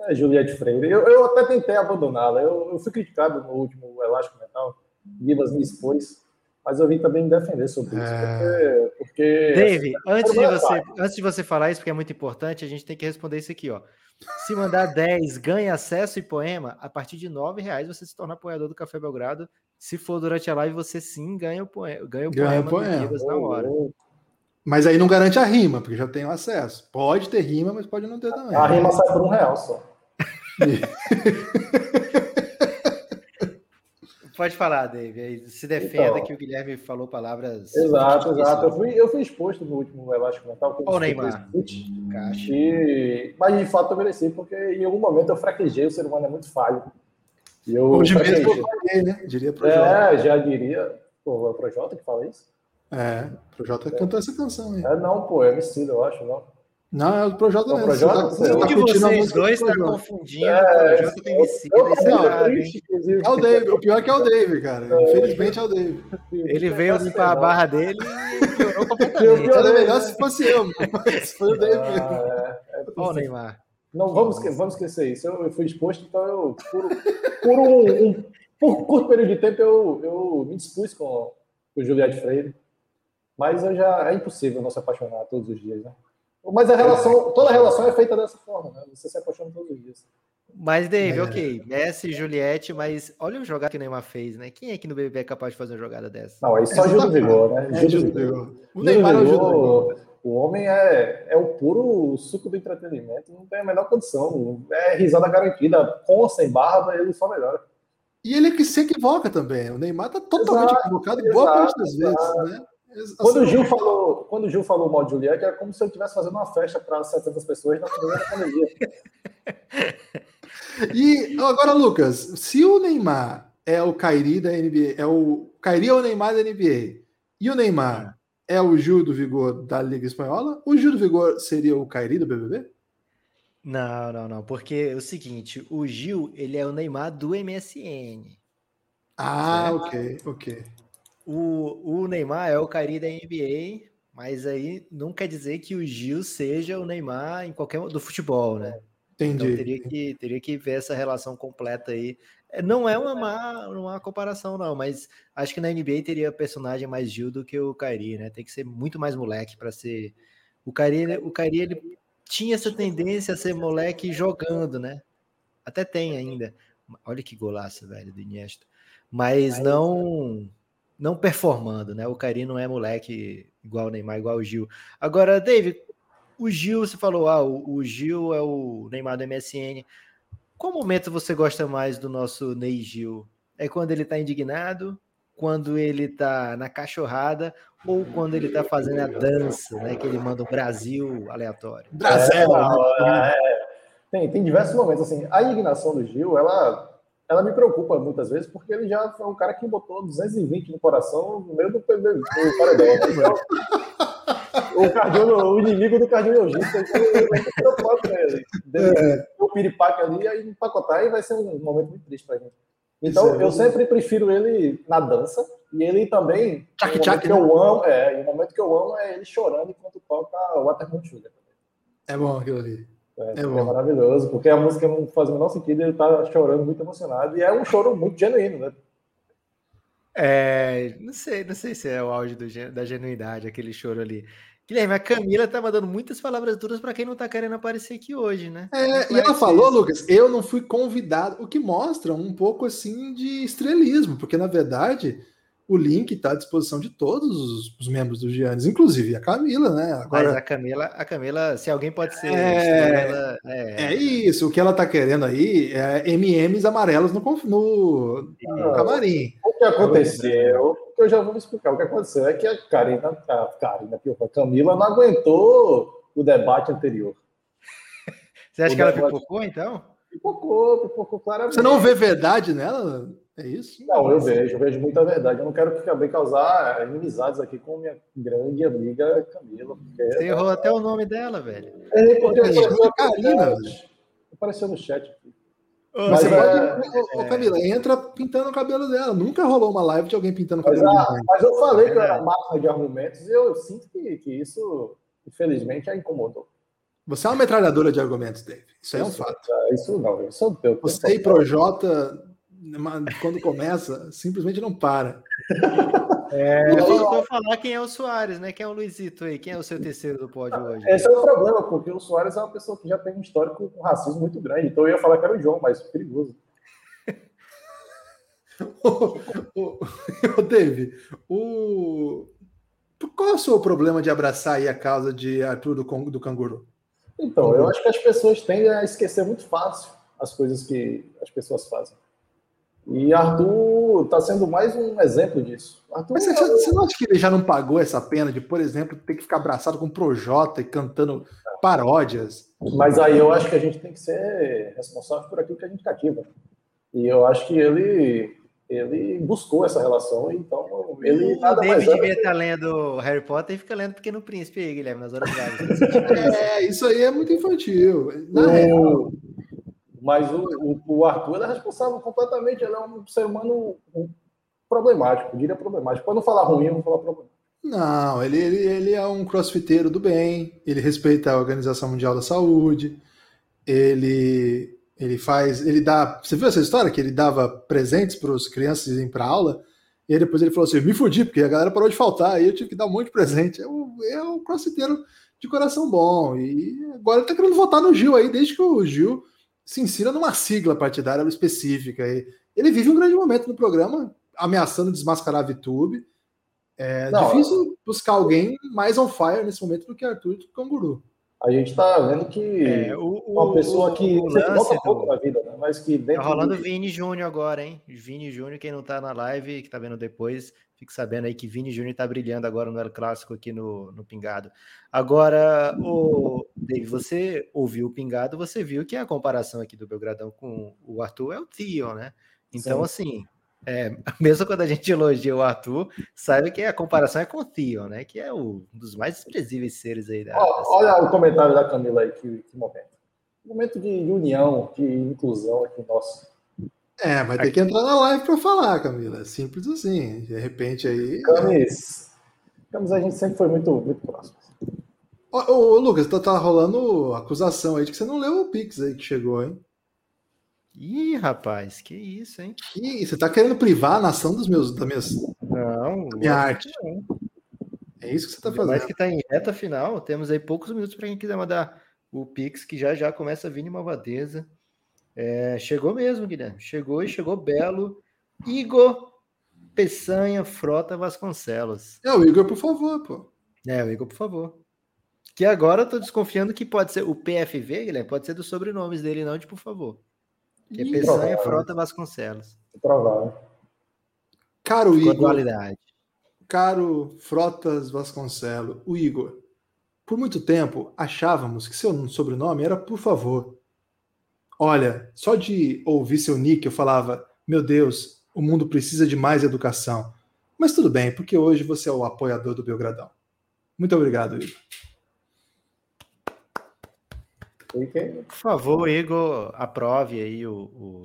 é Juliette Freire. Eu, eu até tentei abandoná-la. Eu, eu, fui criticado no último Elástico Mental. Vivas me expôs. Mas eu vim também me defender sobre isso. É... Porque, porque, Dave, antes de, você, antes de você falar isso, porque é muito importante, a gente tem que responder isso aqui, ó. Se mandar 10, ganha acesso e poema, a partir de 9 reais você se torna apoiador do Café Belgrado. Se for durante a live, você sim ganha o poema, ganha o ganha poema, poema. na hora. Mas aí não garante a rima, porque já tem o acesso. Pode ter rima, mas pode não ter também. A rima sai por um real só. Pode falar, Dave. Se defenda então, que o Guilherme falou palavras. Exato, exato. Eu fui, eu fui exposto no último Elástico Mental. Olha o Neymar. E, mas de fato eu mereci, porque em algum momento eu fraquejei, o ser humano é muito falho. E eu Hoje mesmo eu falei, né? Diria pro É, já diria. Pô, é o Projota que fala isso? É, o Projota é. cantou essa canção aí. É, não, pô, é MC, eu acho, não. Não, é o Projota mesmo. Projota, você tá, um de vocês dois está confundindo é, o Projota com MC. É o Dave. O pior é que é o Dave, cara. É. Infelizmente é o Dave. Ele veio limpar a barra dele e piorou completamente. Era melhor se fosse eu, mas foi o Dave mesmo. Ah, é, Olha o Neymar. Não, vamos, vamos esquecer isso. Eu, eu fui exposto, então eu, por, por um, um por curto período de tempo, eu, eu me dispus com, com o Juliette Freire. Mas eu já, é impossível não se apaixonar todos os dias, né? Mas a relação, toda relação é feita dessa forma, né? Você se apaixona todos os dias. Mas, Dave, é. ok, Messi, Juliette, mas olha o jogada que o Neymar fez, né? Quem é que no BBB é capaz de fazer uma jogada dessa? Não, aí só Gil do Vigor, né? É, do Vigor. O Neymar é o Vigor. O homem é, é o puro suco do entretenimento, não tem a menor condição. É risada garantida, com ou sem barba, ele só melhora. E ele é que se equivoca também. O Neymar tá totalmente exato, equivocado em boa parte das vezes, né? Quando o Gil falou, quando o Gil falou mal de Juliette, era como se eu estivesse fazendo uma festa para 700 pessoas na primeira pandemia. e agora, Lucas, se o Neymar é o Kairi da NBA, é o Kairi é o Neymar da NBA, e o Neymar é o Gil do Vigor da Liga Espanhola, o Gil do Vigor seria o Kairi do BBB? Não, não, não, porque é o seguinte, o Gil, ele é o Neymar do MSN. Ah, certo? ok, ok. O, o Neymar é o Cari da NBA, mas aí não quer dizer que o Gil seja o Neymar em qualquer do futebol, né? Entendi. Então teria que, teria que ver essa relação completa aí. É, não é uma má, uma comparação, não, mas acho que na NBA teria personagem mais Gil do que o Kairi, né? Tem que ser muito mais moleque para ser. O Kairi, o Kairi ele tinha essa tendência a ser moleque jogando, né? Até tem ainda. Olha que golaço, velho, do Iniesta. Mas não não performando, né? O Kairi não é moleque igual o Neymar, igual o Gil. Agora, David, o Gil, você falou, ah, o, o Gil é o Neymar do MSN. Qual momento você gosta mais do nosso Ney Gil? É quando ele tá indignado, quando ele tá na cachorrada ou quando ele tá fazendo a dança, né? Que ele manda o Brasil aleatório. Brasil! É, é, tem, tem diversos momentos, assim. A indignação do Gil, ela ela me preocupa muitas vezes, porque ele já foi um cara que botou 220 no coração no meio do, do paredão. Então, o, cardio, o inimigo do cardiologista, eu preocupado com ele. É. O piripaque ali, aí empacotar e vai ser um momento muito triste pra gente. Então, é eu sempre prefiro ele na dança, e ele também. Tchac, tchac, que né? eu amo, é, e o momento que eu amo é ele chorando enquanto toca Watermelon Sugar. É bom aquilo ali. É, é, é, maravilhoso, porque a música não faz o menor sentido, ele tá chorando muito emocionado, e é um choro muito genuíno, né? É, não sei, não sei se é o auge do, da genuidade, aquele choro ali. Guilherme, a Camila tá mandando muitas palavras duras para quem não tá querendo aparecer aqui hoje, né? É, e ela falou, Lucas, eu não fui convidado, o que mostra um pouco assim de estrelismo, porque na verdade o link está à disposição de todos os, os, membros do Giannis, inclusive a Camila, né? Agora, Mas a Camila, a Camila, se alguém pode ser. É, é, é isso, o que ela está querendo aí é MMs amarelos no, no, no camarim. O que aconteceu, que eu já vou explicar, o que aconteceu é que a Karina, a Karina, a Camila não aguentou o debate anterior. Você acha o que ela pipocou, então? Pipocou, pipocou claramente. Você não vê verdade nela? É isso? Não, eu vejo, eu vejo muita verdade. Eu não quero também causar inimizades aqui com minha grande amiga Camila. Você errou até o nome dela, velho. É, porque apareceu, Carina, apareceu no chat. Ô, mas, é, pode, ô, Camila, entra pintando o cabelo dela. Nunca rolou uma live de alguém pintando o cabelo mas, mas eu falei que eu era máquina de argumentos e eu sinto que, que isso, infelizmente, a incomodou. Você é uma metralhadora de argumentos, Dave. Isso, isso é um fato. Isso não, isso eu, Você e Projota quando começa, simplesmente não para. É, faltou falar quem é o Soares, né? Quem é o Luizito aí? Quem é o seu terceiro do pódio hoje? Esse é o problema, porque o Soares é uma pessoa que já tem um histórico com racismo muito grande. Então eu ia falar que era o João, mas perigoso. o, o, Dave, o... qual é o seu problema de abraçar aí a causa de Arthur do, do Canguru? Então, eu acho que as pessoas tendem a esquecer muito fácil as coisas que as pessoas fazem. E Arthur está sendo mais um exemplo disso. Arthur Mas você, é... você, não acha que ele já não pagou essa pena de, por exemplo, ter que ficar abraçado com o Projota e cantando paródias? Mas aí eu acho que a gente tem que ser responsável por aquilo que a gente cativa. E eu acho que ele ele buscou essa relação, então ele o nada David mais devia estar lendo Harry Potter e fica lendo Pequeno Príncipe aí, Guilherme, nas horas vagas. é, isso aí é muito infantil. Na o... real, mas o, o, o Arthur é responsável completamente, ele é um ser humano problemático, diria problemático. Pode não falar ruim, eu vou falar problemático. Não, ele, ele, ele é um crossfiteiro do bem, ele respeita a Organização Mundial da Saúde, ele, ele faz, ele dá. Você viu essa história que ele dava presentes para as crianças irem para aula? E aí depois ele falou assim: me fudi, porque a galera parou de faltar, aí eu tive que dar um monte de presente. É um, é um crossfiteiro de coração bom. E agora ele tá querendo votar no Gil aí, desde que o Gil se insira numa sigla partidária específica. Ele vive um grande momento no programa, ameaçando desmascarar a VTube. É Não, difícil buscar alguém mais on fire nesse momento do que Arthur do Canguru. A gente está vendo que é, o, uma pessoa que o, o pouco na vida, né? mas que dentro tá rolando de... Vini Júnior agora, hein? Vini Júnior, quem não está na live, que está vendo depois, fique sabendo aí que Vini Júnior está brilhando agora no El Clássico aqui no, no Pingado. Agora, o Dave, você ouviu o Pingado, você viu que a comparação aqui do Belgradão com o Arthur é o Tio, né? Então, Sim. assim, é, mesmo quando a gente elogia o Arthur, sabe que a comparação é com o Theo, né? Que é o, um dos mais desprezíveis seres aí. Da, olha o comentário da Camila aí, que, que momento. Momento de união, de inclusão aqui nosso. É, vai ter que entrar na live para falar, Camila. É simples assim. De repente aí. Camis, Camis a gente sempre foi muito, muito próximo. Ô, ô, Lucas, tá, tá rolando acusação aí de que você não leu o Pix aí que chegou, hein? Ih, rapaz, que isso, hein? Que você tá querendo privar a nação dos meus, das minhas, Não, da minha arte. É isso que você tá fazendo. Mas que tá em reta final, temos aí poucos minutos para quem quiser mandar o Pix, que já já começa a vir em Malvadeza. É, chegou mesmo, Guilherme. Chegou e chegou belo. Igor Peçanha Frota Vasconcelos. É, o Igor, por favor, pô. É, o Igor, por favor. Que agora eu tô desconfiando que pode ser o PFV, Guilherme, pode ser dos sobrenomes dele, não de por favor. Que é Peçanha. Frota Vasconcelos. Provável. Caro a Igor, dualidade. caro Frotas Vasconcelos, o Igor. Por muito tempo achávamos que seu sobrenome era por favor. Olha, só de ouvir seu nick eu falava: Meu Deus, o mundo precisa de mais educação. Mas tudo bem, porque hoje você é o apoiador do Belgradão. Muito obrigado, Igor. Por favor, Igor, aprove aí o, o,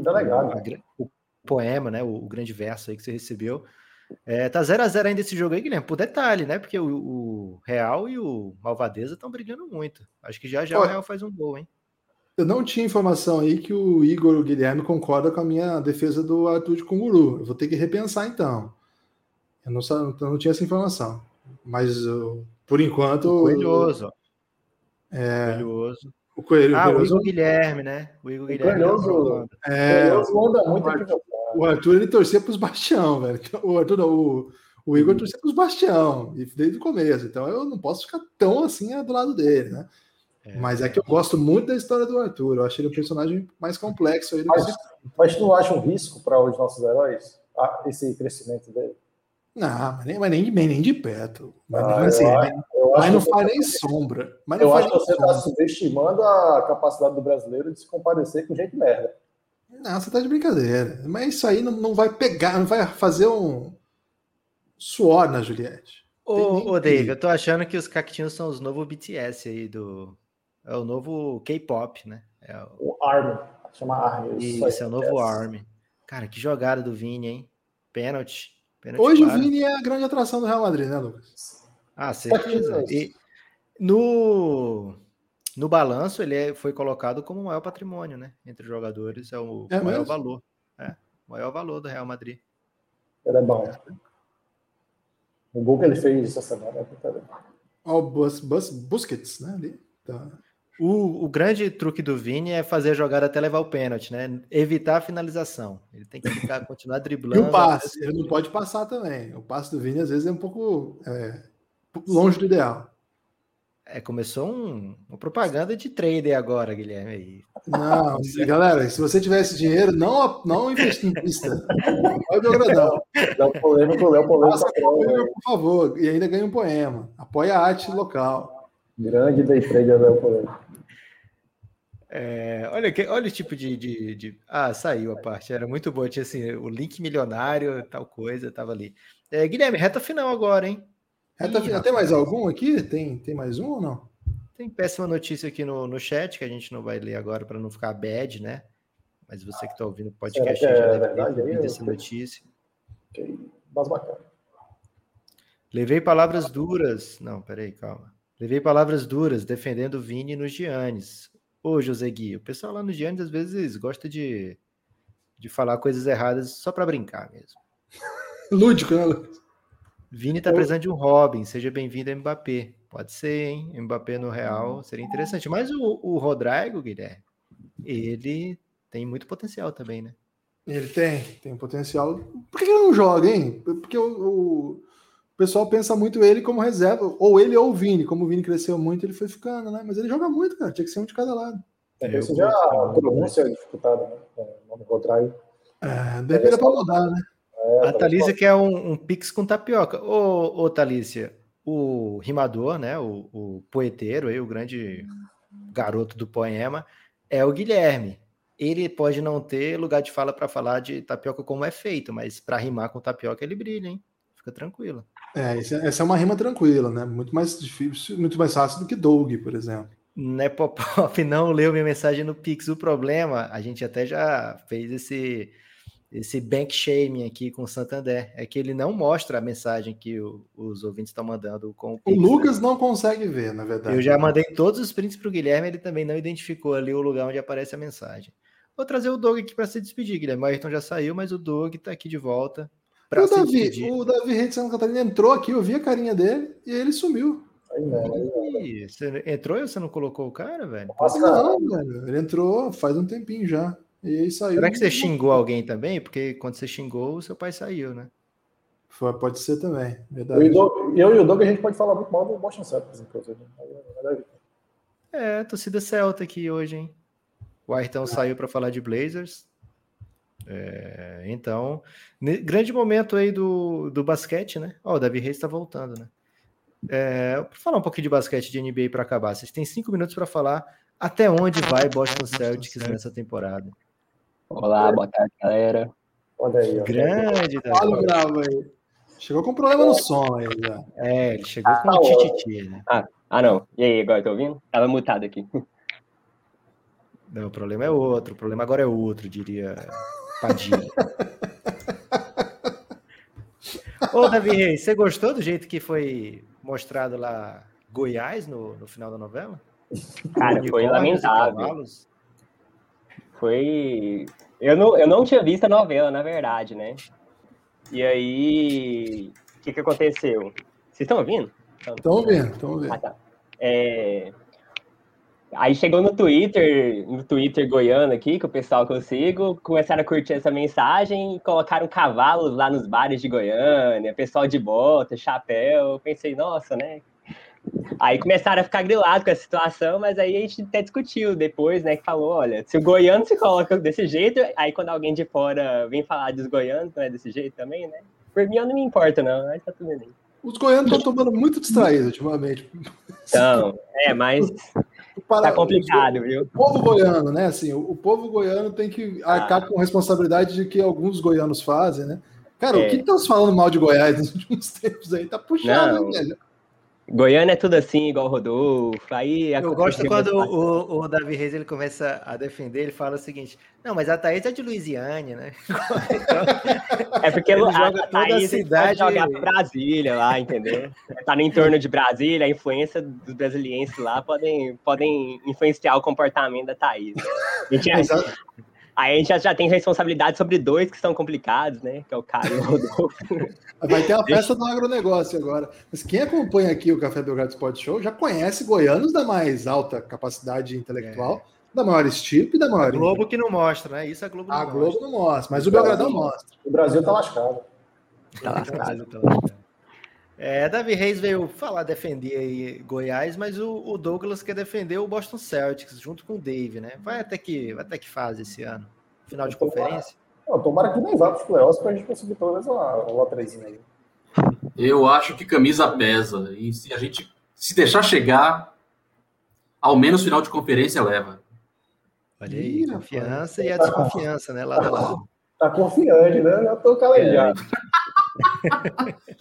delegado. a gra- o poema, né? O, o grande verso aí que você recebeu. É, tá 0 a 0 ainda esse jogo aí, Guilherme. Por detalhe, né? Porque o, o Real e o Malvadeza estão brigando muito. Acho que já já o Olha, Real faz um gol, hein? Eu não tinha informação aí que o Igor Guilherme concorda com a minha defesa do Arthur de Cunguru. Eu vou ter que repensar então. Eu não, eu não tinha essa informação. Mas eu- por enquanto. O Coelhoso, ó. É, Coelhoso. o Coelho, Ah, o Coelhoso- Igor Guilherme, né? O Igor O Guilherme. Coelhoso- tá falando. é, Coelhoso anda muito aqui no o Arthur ele torcia para os Bastião, velho. O Arthur não, o, o Igor torcia para os Bastião, e desde o começo. Então eu não posso ficar tão assim do lado dele, né? É. Mas é que eu gosto muito da história do Arthur. Eu acho ele um personagem mais complexo aí do que Mas, mas tu não acha um risco para os nossos heróis? Ah, esse crescimento dele? Não, mas nem, mas nem, nem, nem de perto. Mas, Ah, assim, eu mas- eu mas não faz nem sombra. Mas não Eu acho que você está subestimando a capacidade do brasileiro de se comparecer com gente merda. Não, você tá de brincadeira. Mas isso aí não, não vai pegar, não vai fazer um suor na Juliette. Ô, ô Dave, eu tô achando que os cactinhos são os novos BTS aí do. É o novo K-pop, né? É o... O Army, chama Army. Isso, é o novo Army. Cara, que jogada do Vini, hein? Pênalti. Pênalti Hoje o claro. Vini é a grande atração do Real Madrid, né, Lucas? Ah, certeza. Cactinhos. E no, no balanço, ele é- foi colocado como o maior patrimônio, né? Entre os jogadores, é o É maior mesmo? valor. É, o maior valor do Real Madrid. Ele é bom. O gol que ele fez essa semana é brincadeira. Ó, o Bus, Bus, Busquets, né? Ali. Tá. O, o grande truque do Vini é fazer a jogada até levar o pênalti, né? Evitar a finalização. Ele tem que ficar, continuar E driblando. o passe, ele não pode passar também. O passe do Vini às vezes é um pouco é, longe do ideal. É, começou um- uma propaganda de trader agora, Guilherme. Não, galera, se você tivesse dinheiro, não, não investe em pista. Vai do Gradão. Léo Polêmico, Léo Polêmico, Faça apoio, por favor, e ainda ganha um poema. Apoia a arte local. grande day trader Léo Polêmico. É, olha, que- olha o tipo de, de, de- Ah, saiu a parte. Era muito boa. Tinha assim, o link milionário, tal coisa, tava ali. É, Guilherme, reta final agora, hein? Reta Ih, final. Tem mais algum aqui? Tem, tem mais um ou não? Tem péssima notícia aqui no, no chat, que a gente não vai ler agora para não ficar bad, né? Mas você que está ouvindo o podcast já é deve verdade ter ouvido ou- essa notícia. Mas bacana. Levei palavras duras. Não, peraí, calma. Levei palavras duras defendendo o Vini nos Giannis. Ô, José Gui, o pessoal lá no Giannis às vezes gosta de, de falar coisas erradas só para brincar mesmo. Lúdico, né, Lucas? Vini tá precisando de um Robin, seja bem-vindo Mbappé. Pode ser, hein? Mbappé no Real seria interessante. Mas o, o Rodrigo, Guilherme, ele tem muito potencial também, né? Ele tem, tem potencial. Por que ele não joga, hein? Porque o, o pessoal pensa muito ele como reserva, ou ele ou o Vini. Como o Vini cresceu muito, ele foi ficando, né? Mas ele joga muito, cara. Tinha que ser um de cada lado. É, Eu isso já a pronúncia é dificultada, né? O nome contrário. É, deveria pra mudar, né? É, A Thalícia quer um, um pix com tapioca. Ô, ô Thalícia, o rimador, né? O, o poeteiro, aí, o grande garoto do poema, é o Guilherme. Ele pode não ter lugar de fala para falar de tapioca como é feito, mas para rimar com tapioca ele brilha, hein? Fica tranquilo. É, esse- essa é uma rima tranquila, né? Muito mais difícil, muito mais fácil do que Doug, por exemplo. Nepopop não leu minha mensagem no Pix. O problema, a gente até já fez esse esse bank shaming aqui com o Santander. É que ele não mostra a mensagem que o, os ouvintes estão mandando com o Pix. O Lucas não consegue ver, na verdade. Eu já mandei todos os prints para o Guilherme, ele também não identificou ali o lugar onde aparece a mensagem. Vou trazer o Doug aqui para se despedir, Guilherme. O Ayrton já saiu, mas o Doug está aqui de volta. O Davi, o Davi Rei de Santa Catarina entrou aqui, eu vi a carinha dele e ele sumiu. Aí, você entrou e você não colocou o cara, velho? Não, velho. Ele entrou faz um tempinho já. E aí saiu. Será que você xingou alguém também? Porque quando você xingou, o seu pai saiu, né? Foi, pode ser também. Verdade. Eu, eu e o Doug, a gente pode falar muito mal do Boston Celtics, inclusive. É, torcida Celta aqui hoje, hein? O Ayrton saiu para falar de Blazers. É, então, grande momento aí do, do basquete, né? Ó, oh, o Davi Reis está voltando, né? É, para falar um pouquinho de basquete de NBA para acabar, vocês têm cinco minutos para falar até onde vai Boston Celtics nessa temporada. Olá, boa tarde, galera. Olha aí, ó. Grande, Olha o bravo aí. Chegou com problema no som aí já. É, ele chegou com ah, um tititi, né? Ah, ah, não. E aí, agora tá ouvindo? Tava mutado aqui. Não, o problema é outro. O problema agora é outro, diria Padilha. Ô, Davi Reis, você gostou do jeito que foi mostrado lá Goiás no, no final da novela? Cara, foi lamentável. Foi. Eu não, eu não tinha visto a novela, na verdade, né? E aí. O que, que aconteceu? Vocês estão ouvindo? Estão ouvindo, estão ouvindo. Ah, tá. É... Aí chegou no Twitter, no Twitter goiano aqui, que o pessoal que eu sigo, começaram a curtir essa mensagem e colocaram cavalos lá nos bares de Goiânia, pessoal de bota, chapéu. Eu pensei, nossa, né? Aí começaram a ficar grilados com a situação, mas aí a gente até discutiu depois, né? Que falou: olha, se o goiano se coloca desse jeito, aí quando alguém de fora vem falar dos goianos, não é desse jeito também, né? Por mim, eu não me importa, não. Aí tá tudo bem. Os goianos estão tomando muito distraído ultimamente. Então, é, mas tá complicado, viu? O povo goiano, né? Assim, o, povo goiano tem que arcar ah. com responsabilidade de que alguns goianos fazem, né? Cara, é. o que estão falando mal de Goiás nos últimos tempos aí? Tá puxado, não. velho? Goiânia é tudo assim, igual o Rodolfo. Aí Eu gosto quando o, o, Davi Reis ele começa a defender, ele fala o seguinte: não, mas a Thaís é de Louisiana, né? é porque ele a, joga a toda a cidade jogar pra Brasília lá, entendeu? Tá no entorno de Brasília, a influência dos brasileiros lá podem, podem influenciar o comportamento da Thaís. Né? A gente, Aí a gente já, já tem responsabilidade sobre dois que são complicados, né? Que é o Caio e o Rodolfo. Vai ter a festa do agronegócio agora. Mas quem acompanha aqui o Café Belgrado Sport Show já conhece goianos da mais alta capacidade intelectual, é. da maior estirpe e da maior. A Globo que não mostra, né? Isso a Globo não a mostra. Globo não mostra, mas o, o Belgradão mostra. O Brasil tá lascado. Tá lascado. Tá lascado. É, Davi Reis veio falar, defender aí Goiás, mas o, o, Douglas quer defender o Boston Celtics junto com o Dave, né? Vai até que, vai até que fase esse ano? Final de conferência? Não, tomara que nem vá para os playoffs para a gente conseguir pelo menos uma, trezinha aí. Eu acho que camisa pesa. E se a gente se deixar chegar, ao menos final de conferência leva. Olha aí, confiança e a desconfiança, né? Lado a lado. Tá confiante, né? Já tô calejado. É.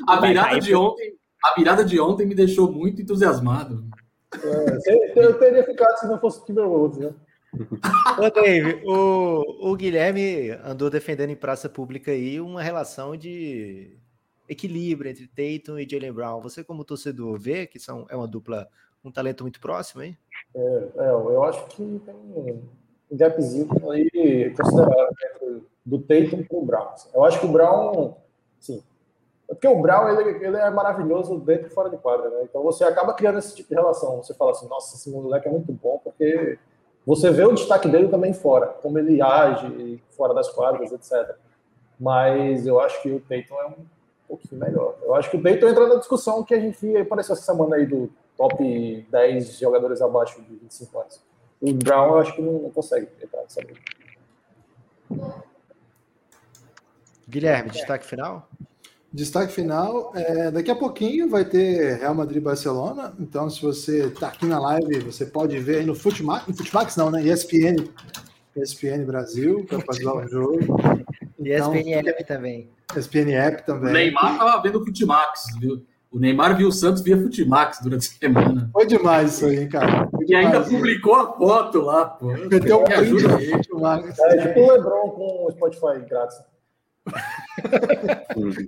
a virada de ontem, a virada de ontem me deixou muito entusiasmado. É, eu teria ficado se não fosse o Timberwolves, né? Ô, Dave, o, o Guilherme andou defendendo em praça pública aí uma relação de equilíbrio entre Tatum e Jalen Brown. Você, como torcedor, vê que são, é uma dupla, um talento muito próximo, hein? É, é eu acho que tem um gapzinho aí considerável do Tatum com o Brown. Eu acho que o Brown, porque o Brown ele, ele é maravilhoso dentro e fora de quadra, né? Então você acaba criando esse tipo de relação. Você fala assim, nossa, esse moleque é muito bom porque você vê o destaque dele também fora, como ele age fora das quadras, etc. Mas eu acho que o Peyton é um pouquinho melhor. Eu acho que o Peyton entra na discussão que a gente apareceu essa semana aí do top 10 jogadores abaixo de 25 anos. O Brown eu acho que não, não consegue entrar nessa. Guilherme, destaque final? Destaque final, é, daqui a pouquinho vai ter Real Madrid Barcelona. Então, se você está aqui na live, você pode ver aí no Futimax, no Futimax não, né? ESPN, ESPN Brasil, para fazer o jogo. Então, ESPN App também. ESPN App também. O Neymar estava vendo o Futimax, viu? O Neymar viu o Santos via Futimax durante a semana. Foi demais isso aí, cara. Foi e ainda publicou a foto lá, pô. Meteu um ajuda aí. É tipo o Lebron com o Spotify grátis.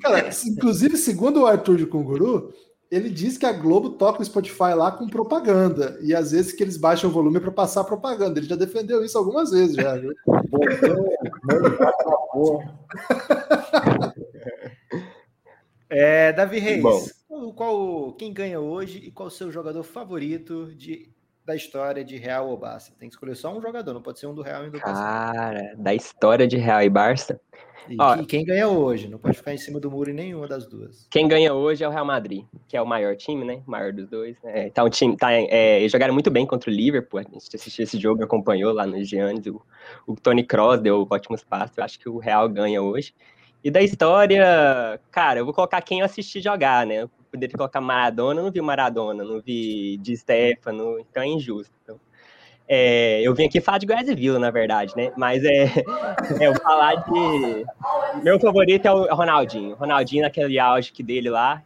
Cara, inclusive, segundo o Arthur de Cunguru, ele diz que a Globo toca o Spotify lá com propaganda. E às vezes que eles baixam o volume para passar propaganda. Ele já defendeu isso algumas vezes, já, viu? é, Davi Reis, Bom. qual, quem ganha hoje e qual o seu jogador favorito de, da história de Real ou Barça? Tem que escolher só um jogador, não pode ser um do Real e do Barça. Cara, da história de Real e Barça? E Ó, quem, ganha hoje? Não pode ficar em cima do muro em nenhuma das duas. Quem ganha hoje é o Real Madrid, que é o maior time, né? O maior dos dois. É, tá um time, tá, é, eles jogaram muito bem contra o Liverpool. A gente assistiu esse jogo, acompanhou lá no Giannis. O, o Tony Cross deu ótimos passos. Eu acho que o Real ganha hoje. E da história, cara, eu vou colocar quem eu assisti jogar, né? Eu poderia colocar Maradona, não vi Maradona, não vi Di Stefano, então é injusto. Então, é, eu vim aqui falar de Goiás e Vila, na verdade, né? Mas é, é eu falar de. Meu favorito é o Ronaldinho. Ronaldinho naquele auge dele lá.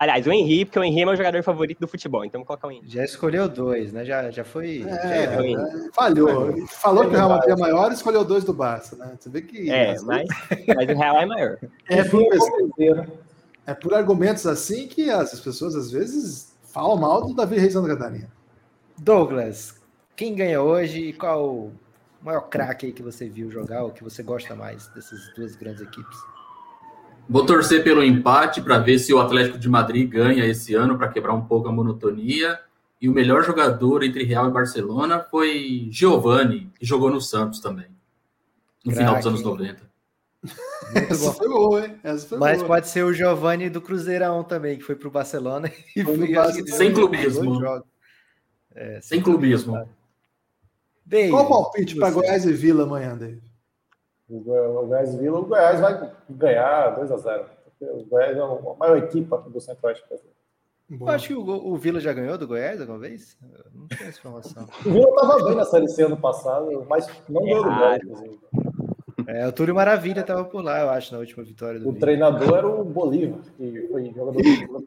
Aliás, o Henrique, porque o Henrique é meu jogador favorito do futebol, então vou colocar o Henrique. Já escolheu dois, né? Já, já foi. É, já foi é, falhou. Falou que o Real Madrid é maior e escolheu dois do Barça, né? Você vê que. É, mas, mas o Real é maior. É por, é por argumentos assim que as pessoas às vezes falam mal do Davi Reis Santa Catarina. Douglas, quem ganha hoje e qual o maior craque aí que você viu jogar ou que você gosta mais dessas duas grandes equipes? Vou torcer pelo empate para ver se o Atlético de Madrid ganha esse ano para quebrar um pouco a monotonia. E o melhor jogador entre Real e Barcelona foi Giovani, que jogou no Santos também, no Craque. final dos anos 90. Essa foi boa, hein? Essa foi Mas boa. pode ser o Giovani do Cruzeirão também, que foi para o Barcelona e foi, foi sem clubismo. É, sem, sem clubismo. Dave, Qual o palpite para Goiás e Vila amanhã, Dave? O Goiás e Vila, o Goiás vai ganhar 2 a 0 O Goiás é a maior equipe do Centro-Oeste Eu acho que o, o, Vila já ganhou do Goiás alguma vez? Eu não tinha essa informação. o Vila estava bem na Série C ano passado, mas não ganhou do Goiás, inclusive. É, o Túlio Maravilha estava por lá, eu acho, na última vitória do O Vila. treinador era o Bolívar, que foi jogador do Vila.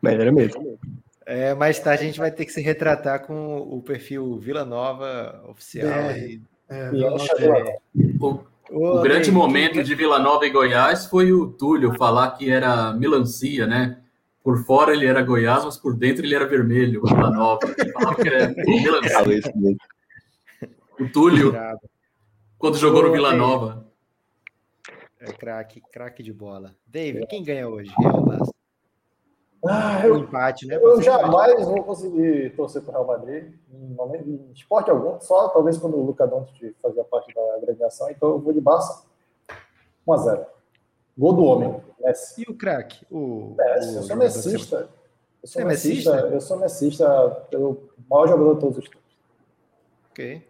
Mas era mesmo. É, mais tarde a gente vai ter que se retratar com o perfil Vila Nova oficial. É, é, é, o, o grande momento de Vila Nova e Goiás foi o Túlio falar que era melancia, né? Por fora ele era Goiás, mas por dentro ele era vermelho, Vila Nova. O Túlio, quando jogou no Vila Nova. É craque, craque de bola. David, quem ganha hoje? Real Basta. Ah, eu, empate, né? Eu jamais vou conseguir torcer para o Real Madrid em, momento, em esporte algum, só talvez quando o Luca Doncic fazia parte da agremiação, então eu vou de Barça 1 a 0 Gol do homem, Messi. E o craque? O, Messi, o eu sou messista. Eu sou é messista, eu sou messista pelo maior jogador de todos os tempos. Ok.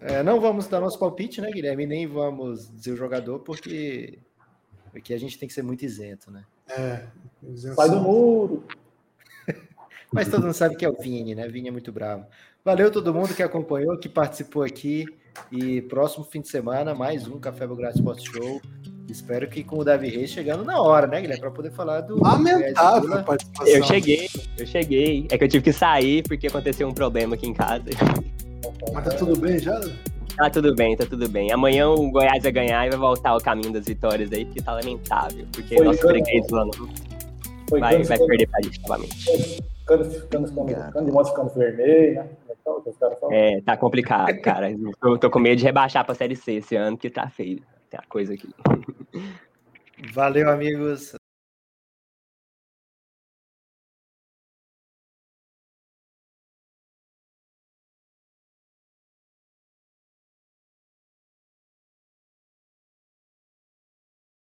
É, não vamos dar nosso palpite, né, Guilherme? Nem vamos dizer o jogador, porque aqui a gente tem que ser muito isento, né? É, Sai do muro. Mas todo mundo sabe que é o Vini, né? Vini é muito bravo. Valeu todo mundo que acompanhou, que participou aqui. E próximo fim de semana, mais um Café Belgrado Sports Show. Espero que com o Davi Reis chegando na hora, né, Guilherme? Para poder falar do. Lamentável participação. Eu cheguei, eu cheguei. É que eu tive que sair porque aconteceu um problema aqui em casa. Mas tá tudo bem já? Tá tudo bem, tá tudo bem. Amanhã o Goiás vai ganhar e vai voltar ao caminho das vitórias aí, porque tá lamentável. Porque Foi nosso freguês lá não vai, vai perder pra gente novamente. Cano, cano de moto ficando vermelho, né? É, tá complicado, cara. Eu tô com medo de rebaixar pra Série C esse ano, que tá feio. Tem a coisa aqui. Valeu, amigos.